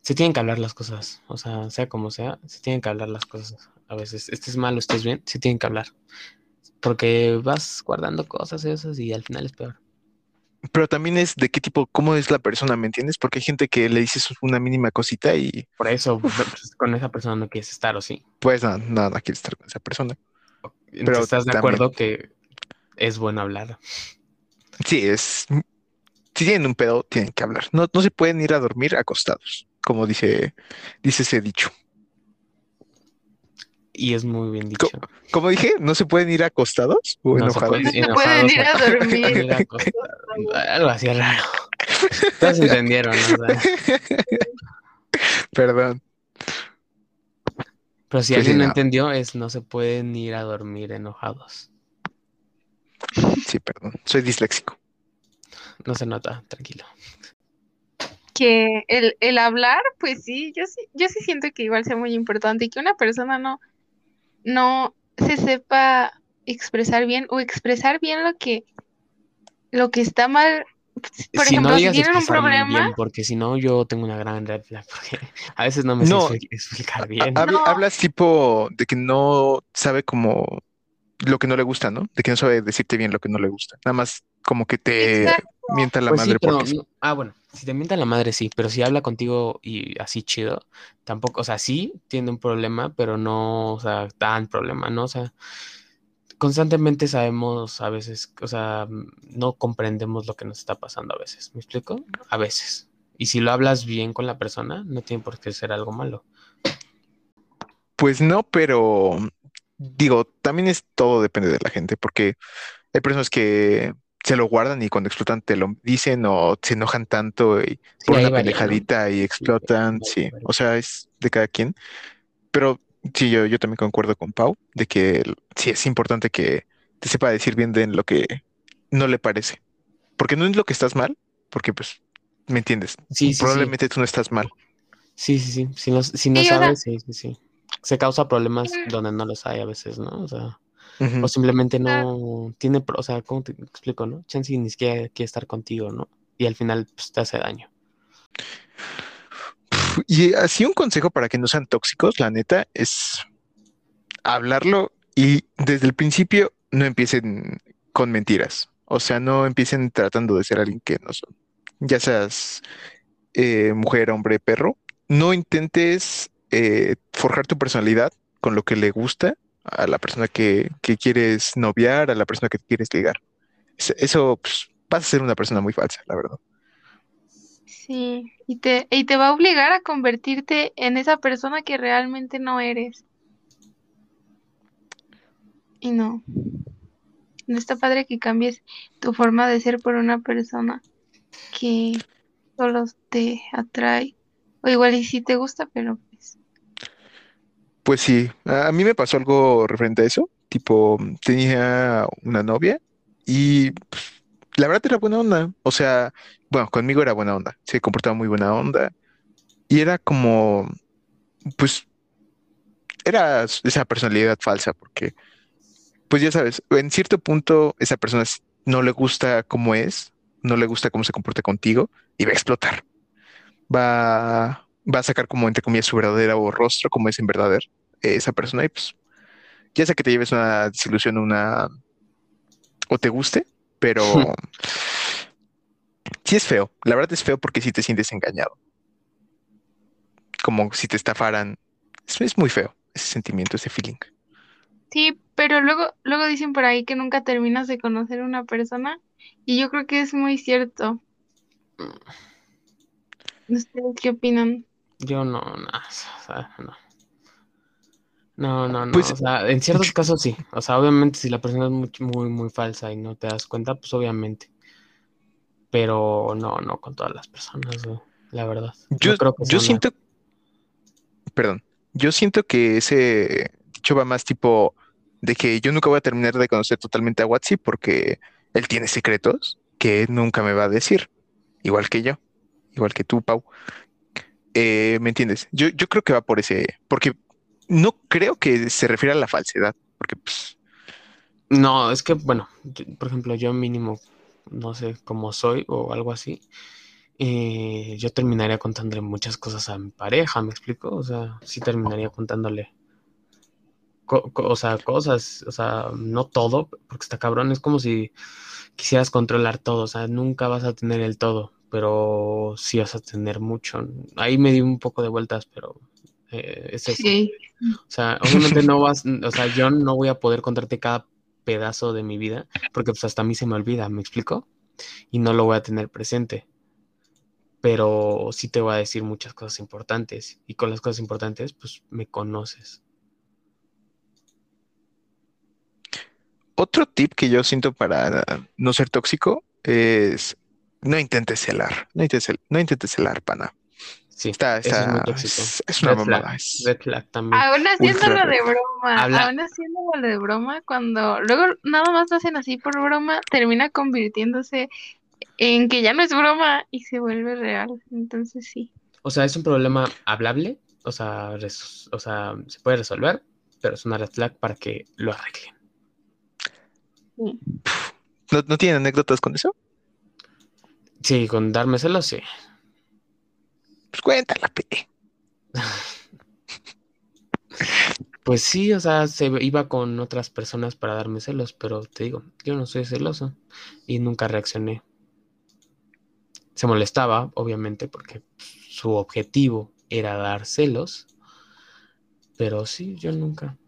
[SPEAKER 1] se tienen que hablar las cosas. O sea, sea como sea, se tienen que hablar las cosas. A veces, estés mal o estés bien, se tienen que hablar. Porque vas guardando cosas y esas y al final es peor.
[SPEAKER 2] Pero también es de qué tipo, cómo es la persona, ¿me entiendes? Porque hay gente que le dices una mínima cosita y
[SPEAKER 1] Por eso pues, con esa persona no quieres estar, ¿o sí?
[SPEAKER 2] pues nada, nada, quiere estar con esa persona.
[SPEAKER 1] Entonces, ¿Estás de
[SPEAKER 2] también-
[SPEAKER 1] acuerdo que es bueno hablar?
[SPEAKER 2] Sí, es. Si tienen un pedo, tienen que hablar. No, no se pueden ir a dormir acostados, como dice, dice ese dicho.
[SPEAKER 1] Y es muy bien dicho.
[SPEAKER 2] Como dije, no se pueden ir acostados o
[SPEAKER 1] No se
[SPEAKER 2] enojados.
[SPEAKER 1] pueden
[SPEAKER 3] No se
[SPEAKER 1] enojados
[SPEAKER 3] pueden ir a dormir.
[SPEAKER 1] Algo así raro. Todos entendieron, ¿no? O sea,
[SPEAKER 2] Perdón.
[SPEAKER 1] pero si
[SPEAKER 2] Pues
[SPEAKER 1] alguien no
[SPEAKER 2] no.
[SPEAKER 1] entendió, es no se pueden ir a dormir enojados.
[SPEAKER 2] Sí, perdón. Soy disléxico.
[SPEAKER 1] No se nota, tranquilo.
[SPEAKER 3] Que el, el hablar, pues sí, yo sí, yo sí siento que igual sea muy importante y que una persona no, no se sepa expresar bien o expresar bien lo que, lo que está mal. Por
[SPEAKER 1] si
[SPEAKER 3] ejemplo,
[SPEAKER 1] no
[SPEAKER 3] si
[SPEAKER 1] digas
[SPEAKER 3] tienen un problema,
[SPEAKER 1] bien, porque si no, yo tengo una gran red flag, porque [LAUGHS] a veces no me
[SPEAKER 2] No.
[SPEAKER 1] sé expli- explicar bien.
[SPEAKER 2] Hab-
[SPEAKER 3] No.
[SPEAKER 2] Hablas tipo de que no sabe como lo que no le gusta, ¿no? De que no sabe decirte bien lo que no le gusta. Nada más como que te
[SPEAKER 3] Exacto.
[SPEAKER 2] mienta la
[SPEAKER 1] Pues sí,
[SPEAKER 2] madre
[SPEAKER 1] pero
[SPEAKER 2] porque
[SPEAKER 1] no- ah, bueno, si te mienta la madre, sí, pero si habla contigo y así chido, tampoco, o sea, sí tiene un problema, pero no, o sea, tan problema, ¿no? O sea, constantemente sabemos a veces, o sea, no comprendemos lo que nos está pasando a veces, ¿me explico? A veces. Y si lo hablas bien con la persona, no tiene por qué ser algo malo.
[SPEAKER 2] Pues no, pero digo, también es todo depende de la gente, porque hay personas que se lo guardan y cuando explotan te lo dicen o se enojan tanto y por
[SPEAKER 1] ahí
[SPEAKER 2] una
[SPEAKER 1] varía, ¿no?
[SPEAKER 2] pendejadita y explotan, sí,
[SPEAKER 1] varía.
[SPEAKER 2] o sea, es de cada quien. Pero sí, yo, yo también concuerdo con Pau de que sí es importante que te sepa decir bien de lo que no le parece, porque no es lo que estás mal, porque pues, ¿me entiendes?
[SPEAKER 1] Sí, sí, sí.
[SPEAKER 2] Probablemente tú no estás mal.
[SPEAKER 1] Sí, sí, sí. Si no, si no
[SPEAKER 3] Sí,
[SPEAKER 1] sabes, sí, sí, sí. Se causa problemas donde no los hay a veces, ¿no? O sea, O simplemente no tiene, o sea, ¿cómo te explico, no? Chance ni siquiera quiere estar contigo, ¿no? Y al final pues, te hace daño.
[SPEAKER 2] Y así un consejo para que no sean tóxicos, la neta, es hablarlo y desde el principio no empiecen con mentiras. O sea, no empiecen tratando de ser alguien que no son. Ya seas eh, mujer, hombre, perro. No intentes eh, forjar tu personalidad con lo que le gusta a la persona que, que quieres noviar, a la persona que quieres ligar. Es- Eso, pues, vas a ser una persona muy falsa, la verdad.
[SPEAKER 3] sí, y te, y te va a obligar a convertirte en esa persona que realmente no eres. Y no. No está padre que cambies tu forma de ser por una persona que solo te atrae. O igual y sí te gusta, pero pues.
[SPEAKER 2] Sí, a mí me pasó algo referente a eso. Tipo, tenía una novia y pues, la verdad era buena onda. O sea, bueno, conmigo era buena onda. Se comportaba muy buena onda. Y era como, pues, era esa personalidad falsa porque, pues ya sabes, en cierto punto esa persona no le gusta cómo es, no le gusta cómo se comporta contigo y va a explotar. Va, va a sacar como, entre comillas, su verdadero rostro, como es en verdad er- esa persona y pues ya sea que te lleves una desilusión, una o te guste, pero [LAUGHS] sí es feo. La verdad es feo porque sí te sientes engañado. Como si te estafaran. Es, es muy feo ese sentimiento, ese feeling.
[SPEAKER 3] Sí, pero luego, luego dicen por ahí que nunca terminas de conocer a una persona. Y yo creo que es muy cierto. ¿Ustedes qué opinan?
[SPEAKER 1] Yo no, no, o sea, no. No, no, no.
[SPEAKER 2] Pues-
[SPEAKER 1] o sea, en ciertos casos sí. O sea, obviamente si la persona es muy, muy, muy falsa y no te das cuenta, pues obviamente. Pero no, no con todas las personas, güey, la verdad.
[SPEAKER 2] Yo,
[SPEAKER 1] creo que
[SPEAKER 2] yo siento, perdón, yo siento que ese dicho va más tipo de que yo nunca voy a terminar de conocer totalmente a Watsi porque él tiene secretos que nunca me va a decir, igual que yo, igual que tú, Pau. Eh, ¿me entiendes? Yo, creo que va por ese, porque no creo que se refiera a la falsedad, porque pues,
[SPEAKER 1] No, es que, bueno, por ejemplo, yo mínimo, no sé cómo soy o algo así, eh, yo terminaría contándole muchas cosas a mi pareja, ¿me explico? O sea, sí terminaría contándole co- co- o sea, cosas, o sea, no todo, porque está cabrón, es como si quisieras controlar todo, o sea, nunca vas a tener el todo, pero sí vas a tener mucho. Ahí me di un poco de vueltas, pero eh, es eso.
[SPEAKER 3] Sí.
[SPEAKER 1] O sea, obviamente no vas, o sea, yo no voy a poder contarte cada pedazo de mi vida, porque pues hasta a mí se me olvida, ¿me explico? Y no lo voy a tener presente. Pero sí te voy a decir muchas cosas importantes. Y con las cosas importantes, pues me conoces.
[SPEAKER 2] Otro tip que yo siento para no ser tóxico es no intentes celar. No intentes, cel- no intentes celar, pana.
[SPEAKER 1] Sí,
[SPEAKER 2] Está,
[SPEAKER 1] eso es muy
[SPEAKER 2] está,
[SPEAKER 1] tóxico.
[SPEAKER 2] es, es una
[SPEAKER 1] Red flag,
[SPEAKER 2] mamada. es-
[SPEAKER 1] Red flag también.
[SPEAKER 3] Aún haciéndolo de broma,
[SPEAKER 1] Habla-
[SPEAKER 3] aún haciéndolo de broma, cuando luego nada más lo hacen así por broma, termina convirtiéndose en que ya no es broma y se vuelve real. Entonces sí.
[SPEAKER 1] O sea, es un problema hablable, o sea, res- o sea, se puede resolver, pero es una red flag para que lo arreglen.
[SPEAKER 2] ¿No, no tienen anécdotas con eso?
[SPEAKER 1] Sí, con darme celos, sí.
[SPEAKER 2] Pues cuéntala, pe. [LAUGHS]
[SPEAKER 1] Pues sí, o sea, se iba con otras personas para darme celos, pero te digo, yo no soy celoso y nunca reaccioné. Se molestaba, obviamente, porque su objetivo era dar celos, pero sí, yo nunca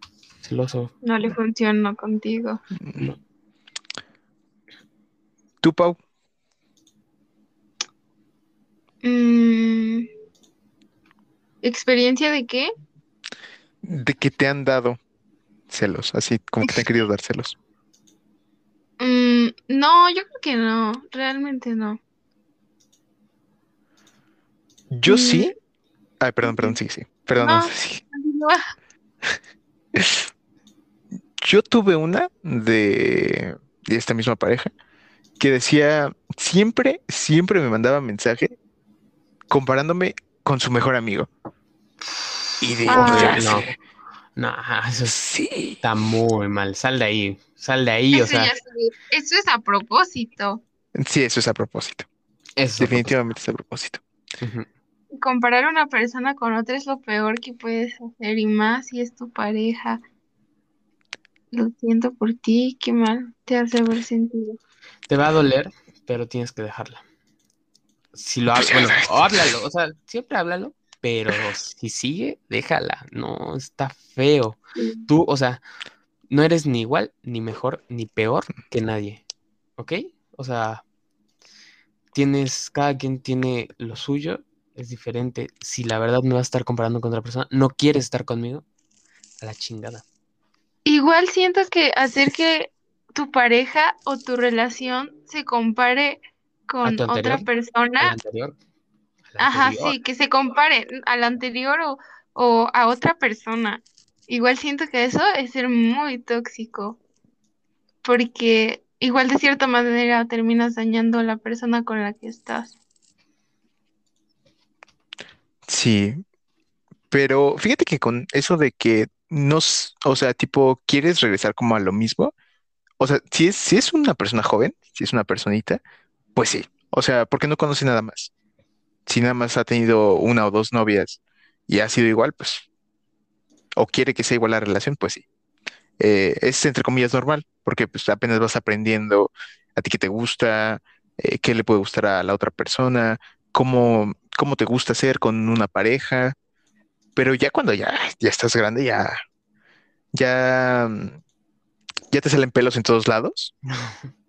[SPEAKER 1] celoso.
[SPEAKER 3] No le funcionó contigo.
[SPEAKER 1] No.
[SPEAKER 2] ¿Tú, Pau?
[SPEAKER 3] Mm, ¿Experiencia de qué?
[SPEAKER 2] ¿De qué te han dado celos? Así como que te han querido dar celos.
[SPEAKER 3] Mm, no, yo creo que no, realmente no.
[SPEAKER 2] Yo
[SPEAKER 3] Mm.
[SPEAKER 2] sí. Ay, perdón, perdón, sí, sí. Perdón,
[SPEAKER 3] No.
[SPEAKER 2] no, sí. [LAUGHS] Yo tuve una de, de esta misma pareja que decía, siempre, siempre me mandaba mensaje comparándome con su mejor amigo. Y digo,
[SPEAKER 3] Ah.
[SPEAKER 2] ya
[SPEAKER 1] No. No, eso es-
[SPEAKER 2] sí.
[SPEAKER 1] está muy mal. Sal de ahí, sal de ahí, o
[SPEAKER 3] Eso
[SPEAKER 1] sea,
[SPEAKER 3] ya sí, eso es a propósito.
[SPEAKER 2] Sí, eso es a propósito.
[SPEAKER 1] eso es
[SPEAKER 2] Definitivamente es a propósito.
[SPEAKER 3] Comparar a una persona con otra es lo peor que puedes hacer y más si es tu pareja. Lo siento por ti, qué mal te hace ver sentido.
[SPEAKER 1] Te va a doler, pero tienes que dejarla. Si lo hablas, bueno, [LAUGHS] háblalo, o sea, siempre háblalo, pero si sigue, déjala. No, está feo. Tú, o sea, no eres ni igual, ni mejor, ni peor que nadie. ¿Ok? O sea, tienes, cada quien tiene lo suyo, es diferente. Si la verdad me vas a estar comparando con otra persona, no quieres estar conmigo, a la chingada.
[SPEAKER 3] Igual siento que hacer que tu pareja o tu relación se compare con otra
[SPEAKER 1] anterior?
[SPEAKER 3] Persona,
[SPEAKER 1] anterior. al
[SPEAKER 3] ajá,
[SPEAKER 1] anterior.
[SPEAKER 3] sí, que se compare al anterior o, o a otra persona. Igual siento que eso es ser muy tóxico, porque igual de cierta manera terminas dañando a la persona con la que estás.
[SPEAKER 2] Sí, pero fíjate que con eso de que no, o sea, tipo, quieres regresar como a lo mismo, o sea, si es, si es una persona joven, si es una personita, pues sí, o sea, porque no conoce nada más. Si nada más ha tenido una o dos novias y ha sido igual, pues, o quiere que sea igual la relación, pues sí. Eh, es entre comillas normal, porque pues apenas vas aprendiendo a ti qué te gusta, eh, qué le puede gustar a la otra persona, cómo, cómo te gusta ser con una pareja, pero ya cuando ya, ya estás grande, ya, ya, ya te salen pelos en todos lados, [LAUGHS]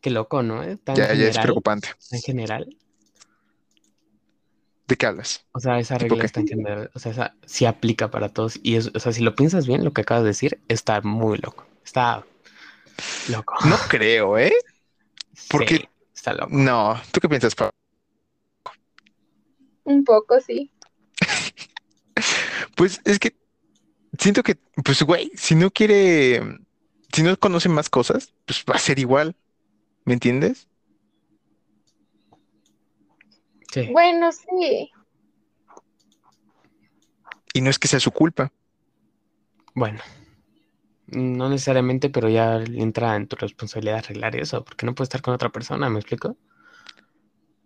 [SPEAKER 1] Qué loco, ¿no? Eh, Tan
[SPEAKER 2] ya, ya es preocupante.
[SPEAKER 1] En general.
[SPEAKER 2] ¿De qué hablas?
[SPEAKER 1] O sea, esa
[SPEAKER 2] ¿Tipo
[SPEAKER 1] regla está en general. O sea, esa sí aplica para todos. Y es, o sea, si lo piensas bien, lo que acabas de decir, está muy loco. Está loco.
[SPEAKER 2] No creo, ¿eh? [LAUGHS] porque-
[SPEAKER 1] Sí, está loco.
[SPEAKER 2] No, ¿tú qué piensas, Pau?
[SPEAKER 3] Un poco, sí. [LAUGHS]
[SPEAKER 2] Pues es que siento que, pues, güey, si no quiere, si no conoce más cosas, pues va a ser igual, ¿me entiendes?
[SPEAKER 1] Sí.
[SPEAKER 3] Bueno, sí.
[SPEAKER 2] Y no es que sea su culpa.
[SPEAKER 1] Bueno. No necesariamente, pero ya entra en tu responsabilidad arreglar eso, porque no puedes estar con otra persona, ¿me explico?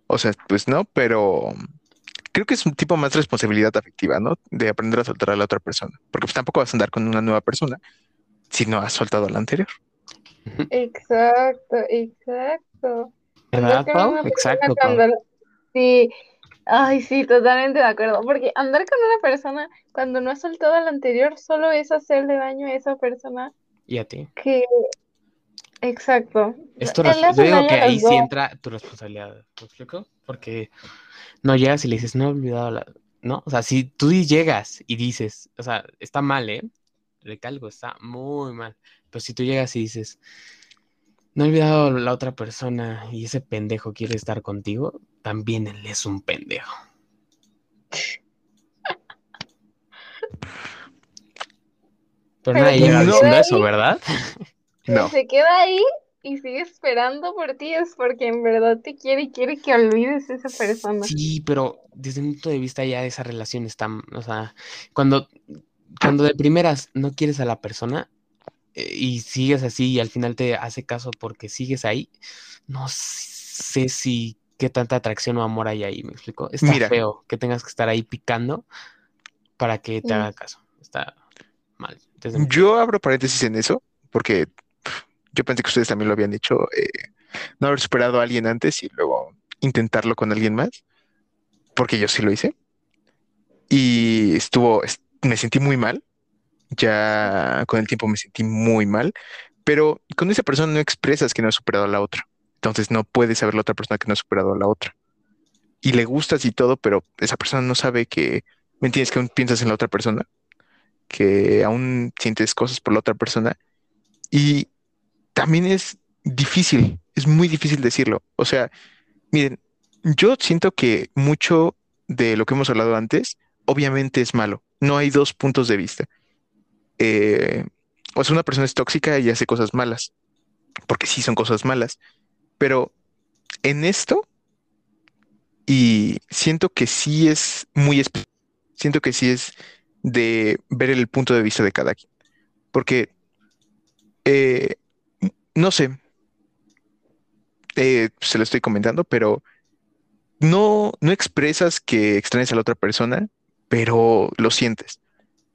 [SPEAKER 2] O sea, pues no, pero creo que es un tipo más de responsabilidad afectiva, ¿no? De aprender a soltar a la otra persona, porque pues tampoco vas a andar con una nueva persona si no has soltado a la anterior.
[SPEAKER 3] Exacto, exacto.
[SPEAKER 1] ¿Verdad, Pau? Exacto, Pau.
[SPEAKER 3] Sí, ay, sí, totalmente de acuerdo. Porque andar con una persona cuando no has soltado a la anterior solo es hacerle daño a esa persona
[SPEAKER 1] Y a ti.
[SPEAKER 3] que. Exacto.
[SPEAKER 1] Es tu
[SPEAKER 3] Él
[SPEAKER 1] res-
[SPEAKER 3] hace
[SPEAKER 1] Yo digo que ahí sí entra tu responsabilidad, ¿me explico? Porque no llegas y le dices, no he olvidado la... ¿No? O sea, si tú llegas y dices, o sea, está mal, ¿eh? Recalco, está muy mal. Pero si tú llegas y dices, no he olvidado la otra persona y ese pendejo quiere estar contigo, también él es un pendejo. [LAUGHS] Pero
[SPEAKER 3] Pero
[SPEAKER 1] nadie llega
[SPEAKER 2] no-
[SPEAKER 1] diciendo
[SPEAKER 3] ahí-
[SPEAKER 1] eso, ¿verdad?
[SPEAKER 3] Si [LAUGHS]
[SPEAKER 2] No.
[SPEAKER 3] se queda ahí y sigue esperando por ti es porque en verdad te quiere y quiere que olvides a esa persona.
[SPEAKER 1] Sí, pero desde mi punto de vista ya esa relación está, o sea, cuando, cuando de primeras no quieres a la persona eh, y sigues así y al final te hace caso porque sigues ahí, no sé si qué tanta atracción o amor hay ahí, ¿me explico? Está
[SPEAKER 2] Mira.
[SPEAKER 1] feo que tengas que estar ahí picando para que te
[SPEAKER 3] Sí.
[SPEAKER 1] haga caso. Está mal. desde
[SPEAKER 2] Yo abro paréntesis en eso, porque yo pensé que ustedes también lo habían hecho, eh, no haber superado a alguien antes y luego intentarlo con alguien más, porque yo sí lo hice. Y estuvo, es- me sentí muy mal, ya con el tiempo me sentí muy mal, pero con esa persona no expresas que no has superado a la otra, entonces no puedes saber la otra persona que no ha superado a la otra. Y le gustas y todo, pero esa persona no sabe que, ¿me entiendes? Que aún piensas en la otra persona que aún sientes cosas por la otra persona. Y también es difícil, es muy difícil decirlo. O sea, miren, yo siento que mucho de lo que hemos hablado antes, obviamente es malo. No hay dos puntos de vista. Eh, o sea, una persona es tóxica y hace cosas malas, porque sí son cosas malas. Pero en esto, y siento que sí es muy siento que sí es de ver el punto de vista de cada quien. Porque, eh, no sé, eh, se lo estoy comentando, pero no, no expresas que extrañas a la otra persona, pero lo sientes.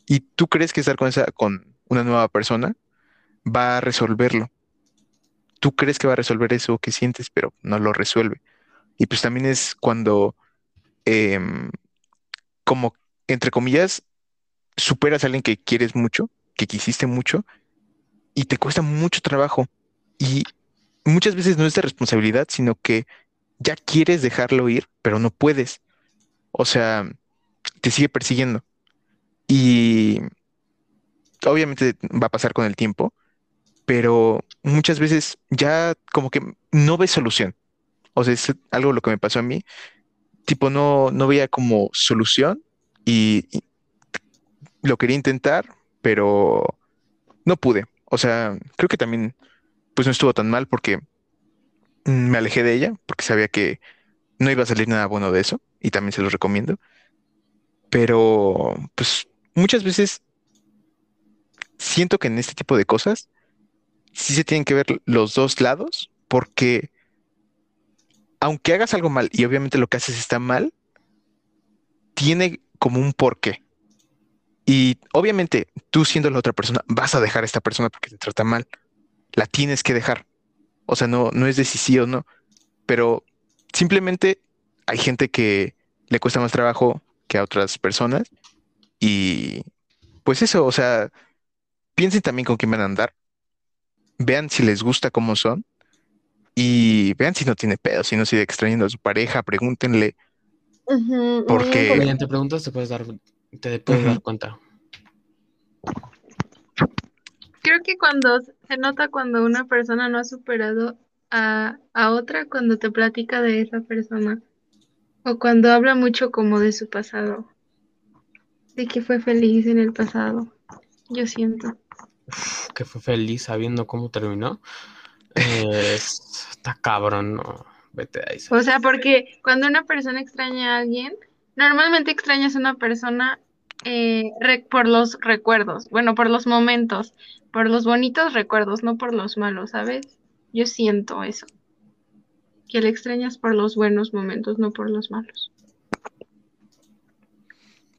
[SPEAKER 2] Y tú crees que estar con esa, con una nueva persona va a resolverlo. Tú crees que va a resolver eso que sientes, pero no lo resuelve. Y pues también es cuando, em, como, entre comillas, superas a alguien que quieres mucho, que quisiste mucho, y te cuesta mucho trabajo. Y muchas veces no es de responsabilidad, sino que ya quieres dejarlo ir, pero no puedes. O sea, te sigue persiguiendo. Y obviamente va a pasar con el tiempo, pero muchas veces ya como que no ves solución. O sea, es algo lo que me pasó a mí. Tipo, no, no veía como solución y, y lo quería intentar, pero no pude. O sea, creo que también pues no estuvo tan mal porque me alejé de ella, porque sabía que no iba a salir nada bueno de eso, y también se los recomiendo. Pero pues muchas veces siento que en este tipo de cosas sí se tienen que ver los dos lados, porque aunque hagas algo mal y obviamente lo que haces está mal, tiene como un porqué. Y obviamente tú siendo la otra persona, vas a dejar a esta persona porque te trata mal. La tienes que dejar. O sea, no, no es de si sí no. Pero simplemente hay gente que le cuesta más trabajo que a otras personas. Y pues eso, o sea, piensen también con quién van a andar. Vean si les gusta cómo son. Y vean si no tiene pedo, si no sigue extrañando a su pareja, pregúntenle. Porque-.
[SPEAKER 1] Mediante preguntas te puedes dar, te puedes dar cuenta.
[SPEAKER 3] Creo que cuando se nota cuando una persona no ha superado a, a otra, cuando te platica de esa persona, o cuando habla mucho como de su pasado, de que fue feliz en el pasado, yo siento.
[SPEAKER 1] que fue feliz sabiendo cómo terminó. Eh, está cabrón, no. Vete de ahí.
[SPEAKER 3] O sea, porque cuando una persona extraña a alguien, normalmente extrañas a una persona eh, por los recuerdos, bueno, por los momentos, por los bonitos recuerdos, no por los malos, ¿sabes? Yo siento eso, que le extrañas por los buenos momentos, no por los malos.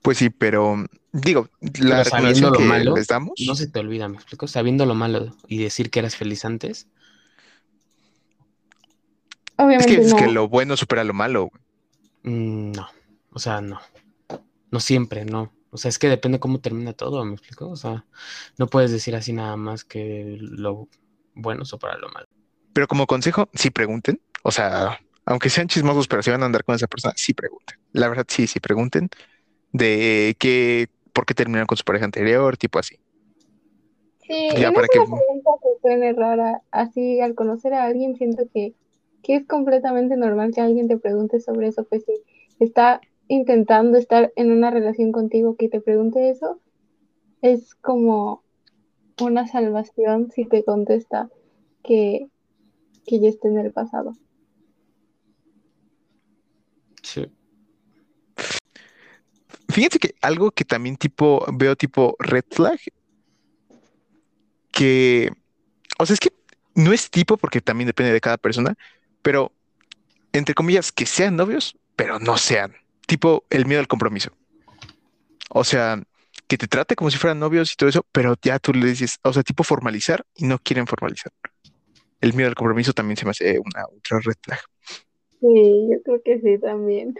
[SPEAKER 2] Pues sí, pero digo, la
[SPEAKER 1] Pero sabiendo lo
[SPEAKER 2] que
[SPEAKER 1] malo,
[SPEAKER 2] les damos,
[SPEAKER 1] no se te olvida, ¿me explico? Sabiendo lo malo y decir que eras feliz antes,
[SPEAKER 2] es que,
[SPEAKER 3] Obviamente
[SPEAKER 2] es que
[SPEAKER 3] no.
[SPEAKER 2] lo bueno supera lo malo. güey.
[SPEAKER 1] mm, no. O sea, no. No siempre, no. O sea, es que depende cómo termina todo, ¿me explico? O sea, no puedes decir así nada más que lo bueno supera lo malo.
[SPEAKER 2] Pero como consejo, sí pregunten. O sea, aunque sean chismosos, pero si van a andar con esa persona, sí pregunten. La verdad, sí, sí pregunten de qué, por qué terminaron con su pareja anterior, tipo así.
[SPEAKER 3] Sí,
[SPEAKER 2] Ya,
[SPEAKER 3] no
[SPEAKER 2] para
[SPEAKER 3] es
[SPEAKER 2] que-
[SPEAKER 3] una pregunta que suene rara. Así, al conocer a alguien, siento que, que es completamente normal que alguien te pregunte sobre eso. Pues si está intentando estar en una relación contigo, que te pregunte eso, es como una salvación si te contesta que, que ya está en el pasado.
[SPEAKER 1] Sí.
[SPEAKER 2] Fíjense que algo que también tipo veo tipo red flag, que, o sea, es que no es tipo porque también depende de cada persona, pero entre comillas, que sean novios, pero no sean. Tipo el miedo al compromiso. O sea, que te trate como si fueran novios y todo eso, pero ya tú le dices, o sea, tipo formalizar y no quieren formalizar. El miedo al compromiso también se me hace una otra red flag.
[SPEAKER 3] Sí, yo creo que sí también.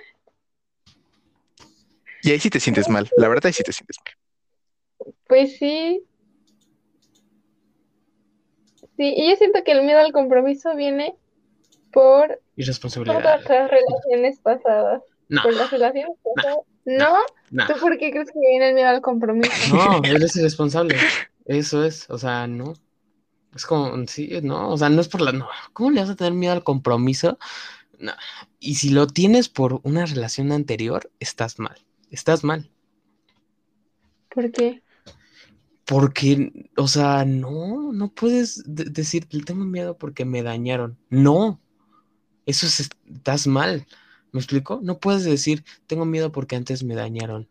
[SPEAKER 2] Y ahí sí te sientes mal, la verdad ahí sí te sientes mal.
[SPEAKER 3] Pues sí. Sí, y yo siento que el miedo al compromiso viene por
[SPEAKER 1] Irresponsabilidad.
[SPEAKER 3] todas las relaciones pasadas.
[SPEAKER 1] No,
[SPEAKER 3] Por las relaciones pasadas. ¿No?
[SPEAKER 1] no.
[SPEAKER 3] ¿Tú por qué crees que viene el miedo al compromiso?
[SPEAKER 1] No, eres irresponsable. Eso es, o sea, no. Es como, sí, no, o sea, no es por la, no. ¿Cómo le vas a tener miedo al compromiso? No. Y si lo tienes por una relación anterior, estás mal. Estás mal.
[SPEAKER 3] ¿Por qué?
[SPEAKER 1] Porque, o sea, no, no puedes de- decir, "Le tengo miedo porque me dañaron. No, eso es, estás mal. ¿Me explico? No puedes decir, tengo miedo porque antes me dañaron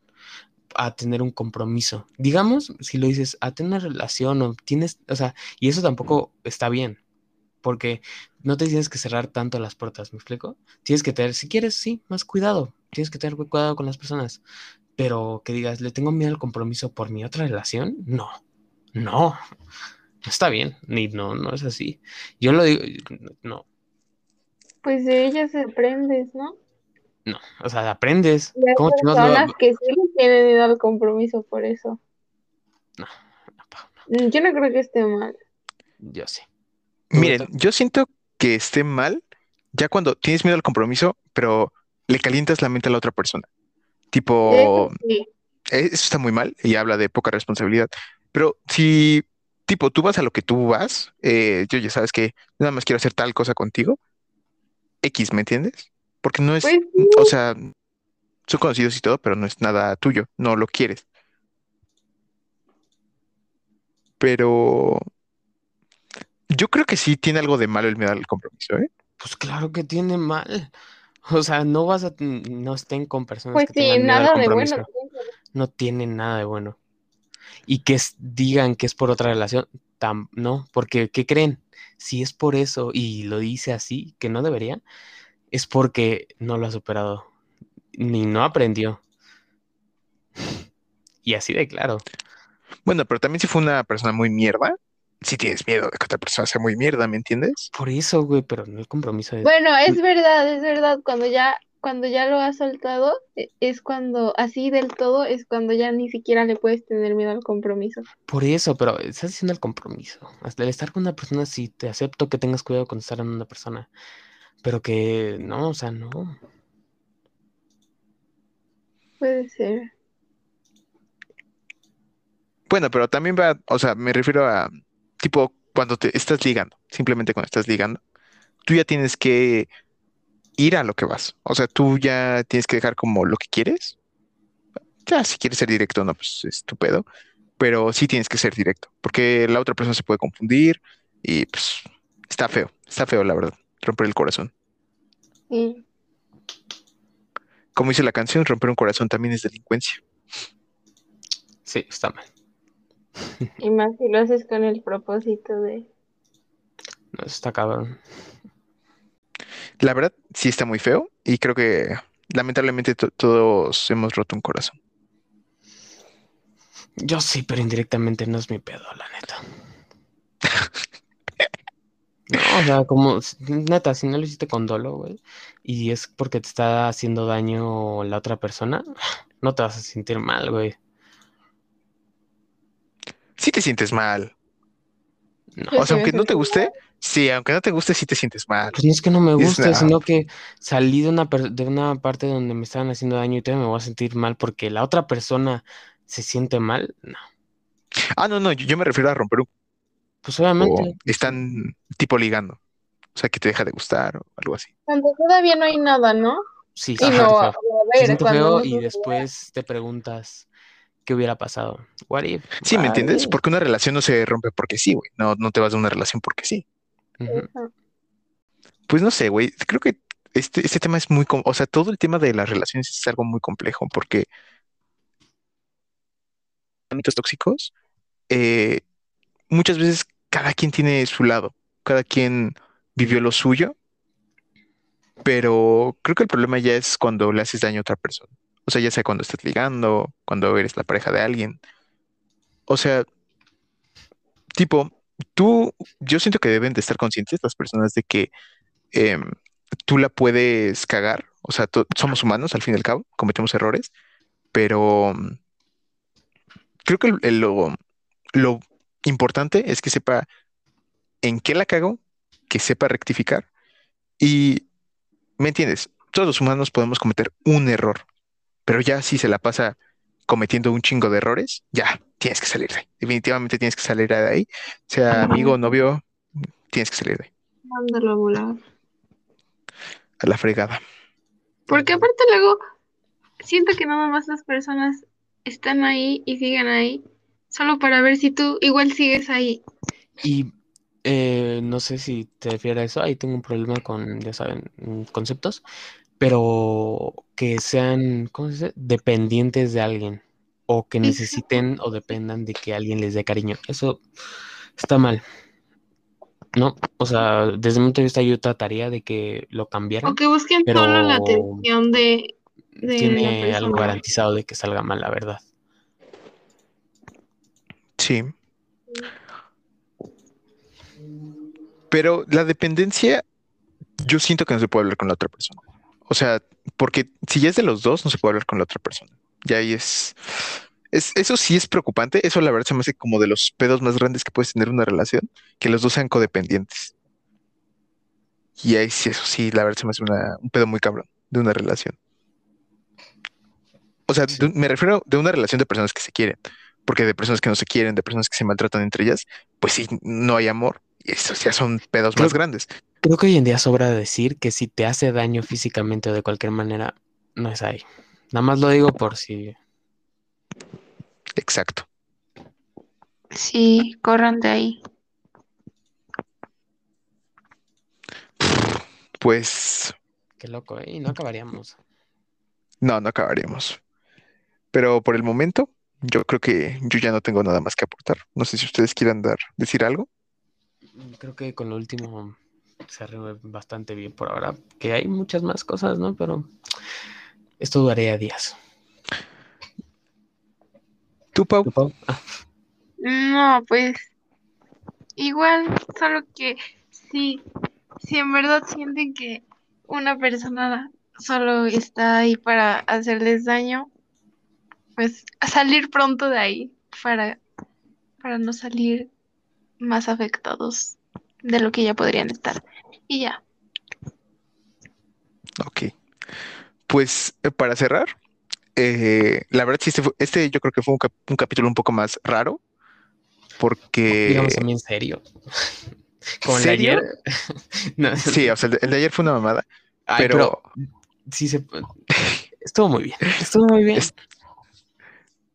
[SPEAKER 1] a tener un compromiso. Digamos, si lo dices, a tener una relación o tienes, o sea, y eso tampoco está bien, porque no te tienes que cerrar tanto las puertas, ¿me explico? Tienes que tener, si quieres, sí, más cuidado, tienes que tener cuidado con las personas, pero que digas, le tengo miedo al compromiso por mi otra relación, no, no, no está bien, ni no, no es así. Yo lo digo, no,
[SPEAKER 3] Pues de ellas aprendes, ¿no?
[SPEAKER 1] no, o sea, aprendes.
[SPEAKER 3] Hay
[SPEAKER 1] ¿Cómo lo-
[SPEAKER 3] personas que sí le tienen miedo al compromiso por eso.
[SPEAKER 1] No, no, pa,
[SPEAKER 3] Mm, Yo no creo que esté mal.
[SPEAKER 1] yo sí. ¿Tú,
[SPEAKER 2] Miren, yo siento que esté mal ya cuando tienes miedo al compromiso, pero le calientas la mente a la otra persona. Tipo,
[SPEAKER 3] sí.
[SPEAKER 2] eh, eso está muy mal y habla de poca responsabilidad. Pero si, tipo, tú vas a lo que tú vas, eh, yo ya sabes que nada más quiero hacer tal cosa contigo, X, ¿me entiendes? Porque no es,
[SPEAKER 3] Pues sí.
[SPEAKER 2] o sea, son conocidos y todo, pero no es nada tuyo, no lo quieres. Pero yo creo que sí tiene algo de malo el miedo al compromiso, ¿eh?
[SPEAKER 1] Pues claro que tiene mal. [LAUGHS] O sea, no vas a, no estén con personas
[SPEAKER 3] Pues
[SPEAKER 1] que
[SPEAKER 3] sí,
[SPEAKER 1] tengan miedo al
[SPEAKER 3] nada de bueno.
[SPEAKER 1] No tienen nada de bueno. Y que es- digan que es por otra relación, tam- no, porque ¿qué creen? Si es por eso y lo dice así, que no debería, es porque no lo ha superado, ni no aprendió. [LAUGHS] Y así de claro.
[SPEAKER 2] Bueno, pero también si fue una persona muy mierda, si tienes miedo de que otra persona sea muy mierda, ¿me entiendes?
[SPEAKER 1] Por eso, güey, pero no el compromiso de...
[SPEAKER 3] Bueno, es verdad, es verdad. Cuando ya, cuando ya lo has soltado, e- es cuando, así del todo, es cuando ya ni siquiera le puedes tener miedo al compromiso.
[SPEAKER 1] Por eso, pero estás diciendo el compromiso. Hasta el estar con una persona, sí, te acepto que tengas cuidado con estar en una persona. Pero que no, o sea, no.
[SPEAKER 3] Puede ser.
[SPEAKER 2] Bueno, pero también va, o sea, me refiero a tipo cuando te estás ligando, simplemente cuando estás ligando, tú ya tienes que ir a lo que vas. O sea, tú ya tienes que dejar como lo que quieres. Ya, si quieres ser directo, no, pues estupendo. Pero sí tienes que ser directo, porque la otra persona se puede confundir y pues está feo, está feo, la verdad, romper el corazón.
[SPEAKER 3] Sí.
[SPEAKER 2] Como dice la canción, romper un corazón también es delincuencia.
[SPEAKER 1] Sí, está mal. [LAUGHS]
[SPEAKER 3] Y más si lo haces con el propósito de...
[SPEAKER 1] No, está cabrón.
[SPEAKER 2] La verdad, sí está muy feo y creo que lamentablemente to- todos hemos roto un corazón.
[SPEAKER 1] Yo sí, pero indirectamente no es mi pedo, la neta. [LAUGHS] No, o sea, como, neta, si no lo hiciste con dolo, güey, y es porque te está haciendo daño la otra persona, [LAUGHS] no te vas a sentir mal, güey.
[SPEAKER 2] Sí te sientes mal.
[SPEAKER 1] No.
[SPEAKER 2] O sea,
[SPEAKER 3] Sí,
[SPEAKER 2] aunque no te guste, sí, aunque no te guste, sí te sientes mal.
[SPEAKER 1] Pues no es que no me
[SPEAKER 2] Dices,
[SPEAKER 1] guste,
[SPEAKER 2] "Ah".
[SPEAKER 1] sino que salí de una, de una parte donde me estaban haciendo daño y todavía me voy a sentir mal porque la otra persona se siente mal. No,
[SPEAKER 2] Ah, no, no, yo, yo me refiero a romper un
[SPEAKER 1] pues obviamente.
[SPEAKER 2] o están tipo ligando. O sea, que te deja de gustar o algo así.
[SPEAKER 3] Cuando todavía no hay nada, ¿no?
[SPEAKER 1] Sí,
[SPEAKER 3] Y
[SPEAKER 1] se
[SPEAKER 3] no, a.
[SPEAKER 1] Se siente feo
[SPEAKER 3] no
[SPEAKER 1] y después te preguntas qué hubiera pasado. What if?
[SPEAKER 2] Sí, ¿me entiendes?
[SPEAKER 1] if?
[SPEAKER 2] Porque una relación no se rompe porque sí, güey. No, no te vas de una relación porque sí. Pues no sé, güey. Creo que este, este tema es muy, o sea, todo el tema de las relaciones es algo muy complejo porque ámbitos tóxicos, eh, muchas veces cada quien tiene su lado, cada quien vivió lo suyo, pero creo que el problema ya es cuando le haces daño a otra persona. O sea, ya sea cuando estás ligando, cuando eres la pareja de alguien. O sea, tipo, tú, yo siento que deben de estar conscientes las personas de que em, tú la puedes cagar. O sea, somos humanos al fin y al cabo, cometemos errores, pero mm, creo que lo importante es que sepa en qué la cago, que sepa rectificar y, ¿me entiendes? Todos los humanos podemos cometer un error, pero ya si se la pasa cometiendo un chingo de errores, ya tienes que salir de ahí. Definitivamente tienes que salir de ahí, sea amigo o novio, tienes que salir de ahí,
[SPEAKER 3] Mándalo a volar.
[SPEAKER 2] a la fregada.
[SPEAKER 3] Porque aparte luego siento que nada más las personas están ahí y siguen ahí solo para ver si tú igual sigues ahí.
[SPEAKER 1] Y eh, no sé si te refieres a eso, ahí tengo un problema con, ya saben, mm, conceptos, pero que sean, ¿cómo se dice? Dependientes de alguien o que necesiten o dependan de que alguien les dé cariño. Eso está mal. ¿No? O sea, desde mi punto de vista yo trataría de que lo cambiaran.
[SPEAKER 3] O que busquen
[SPEAKER 1] Pero-
[SPEAKER 3] solo la atención de, de
[SPEAKER 1] Tiene algo garantizado de que salga mal, la verdad.
[SPEAKER 2] Sí. Pero la dependencia, yo siento que no se puede hablar con la otra persona. O sea, porque si ya es de los dos, no se puede hablar con la otra persona. Ya ahí es, es, eso sí es preocupante. Eso la verdad se me hace como de los pedos más grandes que puedes tener en una relación, que los dos sean codependientes. Y ahí sí, eso sí, la verdad se me hace una- un pedo muy cabrón de una relación. O sea,
[SPEAKER 1] Sí.
[SPEAKER 2] de- me refiero de una relación de personas que se quieren porque de personas que no se quieren, de personas que se maltratan entre ellas, pues sí, no hay amor. Y esos ya son pedos más grandes.
[SPEAKER 1] Creo que hoy en día sobra decir que si te hace daño físicamente o de cualquier manera, no es ahí. Nada más lo digo por si
[SPEAKER 2] Exacto.
[SPEAKER 3] Sí, corran de ahí.
[SPEAKER 2] Pues
[SPEAKER 1] Qué loco, ¿eh? Y no acabaríamos.
[SPEAKER 2] no, no acabaríamos. Pero por el momento, yo creo que yo ya no tengo nada más que aportar. No sé si ustedes quieran dar, decir algo.
[SPEAKER 1] Creo que con lo último cerré bastante bien por ahora. Que hay muchas más cosas, ¿no? Pero esto duraría días.
[SPEAKER 2] ¿Tú, Pau?
[SPEAKER 1] ¿Tú, Pau? Ah,
[SPEAKER 3] No, pues igual, solo que sí, si en verdad sienten que una persona solo está ahí para hacerles daño, pues salir pronto de ahí para, para no salir más afectados de lo que ya podrían estar. Y ya.
[SPEAKER 2] Ok. Pues eh, para cerrar, eh, la verdad sí, este, fue- este yo creo que fue un, cap- un capítulo un poco más raro, porque...
[SPEAKER 1] digamos también serio. [LAUGHS] Como el de ayer. [LAUGHS] No,
[SPEAKER 2] Sí, o sea, el de, el de ayer fue una mamada,
[SPEAKER 1] Ay,
[SPEAKER 2] pero...
[SPEAKER 1] sí se estuvo muy bien. Estuvo muy bien.
[SPEAKER 2] Es-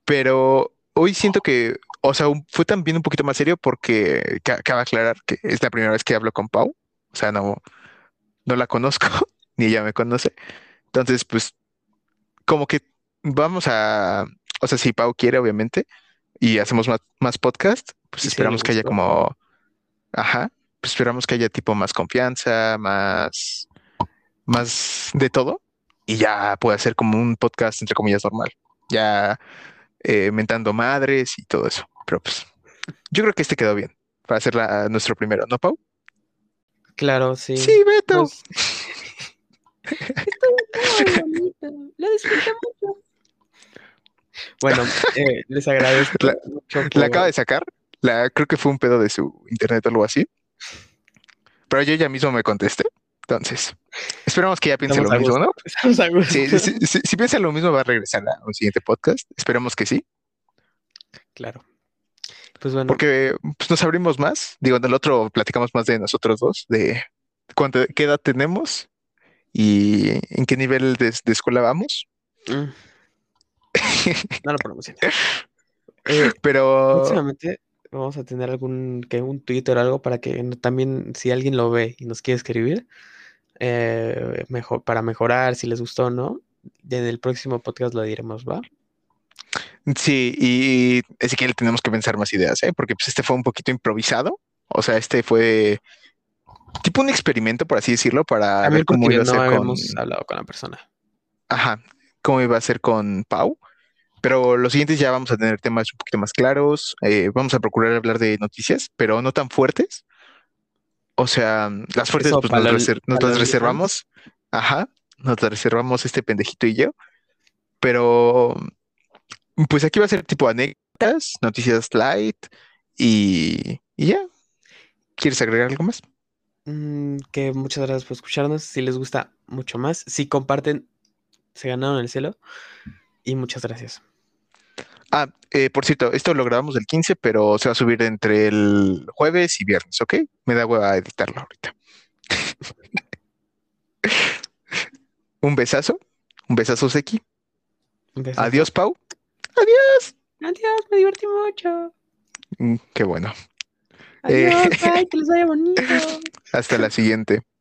[SPEAKER 2] Pero hoy siento que, o sea, un- fue también un poquito más serio porque ca- cabe aclarar que es la primera vez que hablo con Pau. O sea, no, no la conozco, [LAUGHS] ni ella me conoce. Entonces, pues, como que vamos a, o sea, si Pau quiere, obviamente, y hacemos más, más podcast, pues esperamos que haya como, ajá, pues esperamos que haya tipo más confianza, más, más de todo, y ya pueda ser como un podcast, entre comillas, normal. Ya eh, mentando madres y todo eso. Pero pues, yo creo que este quedó bien para hacer la- nuestro primero, ¿no, Pau?
[SPEAKER 1] Claro, sí.
[SPEAKER 2] Sí, Beto.
[SPEAKER 1] Pues, Muy bonito. Lo disfruté mucho. Bueno, eh, les agradezco
[SPEAKER 2] La-
[SPEAKER 1] mucho
[SPEAKER 2] La acaba de sacar. La, creo que fue un pedo de su internet o algo así. Pero yo ya mismo me contesté. Entonces, esperamos que ya piense
[SPEAKER 1] Estamos
[SPEAKER 2] lo mismo. ¿no?
[SPEAKER 1] Estamos a gusto.
[SPEAKER 2] Sí, sí, sí, si piensa lo mismo, va a regresar a un siguiente podcast. Esperemos que sí.
[SPEAKER 1] Claro. Pues bueno,
[SPEAKER 2] Porque pues, nos abrimos más. Digo, en el otro platicamos más de nosotros dos, de cuánto, qué edad tenemos y en qué nivel de, de escuela vamos.
[SPEAKER 1] mm, [LAUGHS] no lo promocioné. Eh,
[SPEAKER 2] Pero
[SPEAKER 1] próximamente vamos a tener algún que un Twitter o algo para que también si alguien lo ve y nos quiere escribir eh, mejor para mejorar si les gustó o no. En el próximo podcast lo diremos, ¿va?
[SPEAKER 2] Sí, y así que tenemos que pensar más ideas, ¿eh? Porque pues este fue un poquito improvisado. O sea, este fue tipo un experimento, por así decirlo, para ver
[SPEAKER 1] También
[SPEAKER 2] cómo iba a
[SPEAKER 1] no
[SPEAKER 2] ser con,
[SPEAKER 1] habíamos hablado con la persona.
[SPEAKER 2] ajá, cómo iba a ser con Pau. Pero los siguientes ya vamos a tener temas un poquito más claros. eh, vamos a procurar hablar de noticias, pero no tan fuertes. O sea, las fuertes
[SPEAKER 1] Eso
[SPEAKER 2] pues nos, reser- nos las reservamos. Ajá, nos las reservamos este pendejito y yo. Pero pues aquí va a ser tipo anécdotas, noticias light y, y ya. ¿Quieres agregar algo más?
[SPEAKER 1] Mm, que muchas gracias por escucharnos. Si les gusta mucho más, si comparten, se ganaron el cielo. Y muchas gracias.
[SPEAKER 2] Ah, eh, por cierto, esto lo grabamos el 15, pero se va a subir entre el jueves y viernes, ¿ok? Me da hueva editarlo ahorita. [LAUGHS] Un besazo, un besazo, Seki.
[SPEAKER 1] Un beso.
[SPEAKER 2] Adiós, Pau.
[SPEAKER 1] Adiós, me divertí mucho.
[SPEAKER 2] Mm, Qué bueno.
[SPEAKER 1] Adiós,
[SPEAKER 2] Eh. [LAUGHS]
[SPEAKER 1] bye, que les vaya bonito.
[SPEAKER 2] Hasta la siguiente.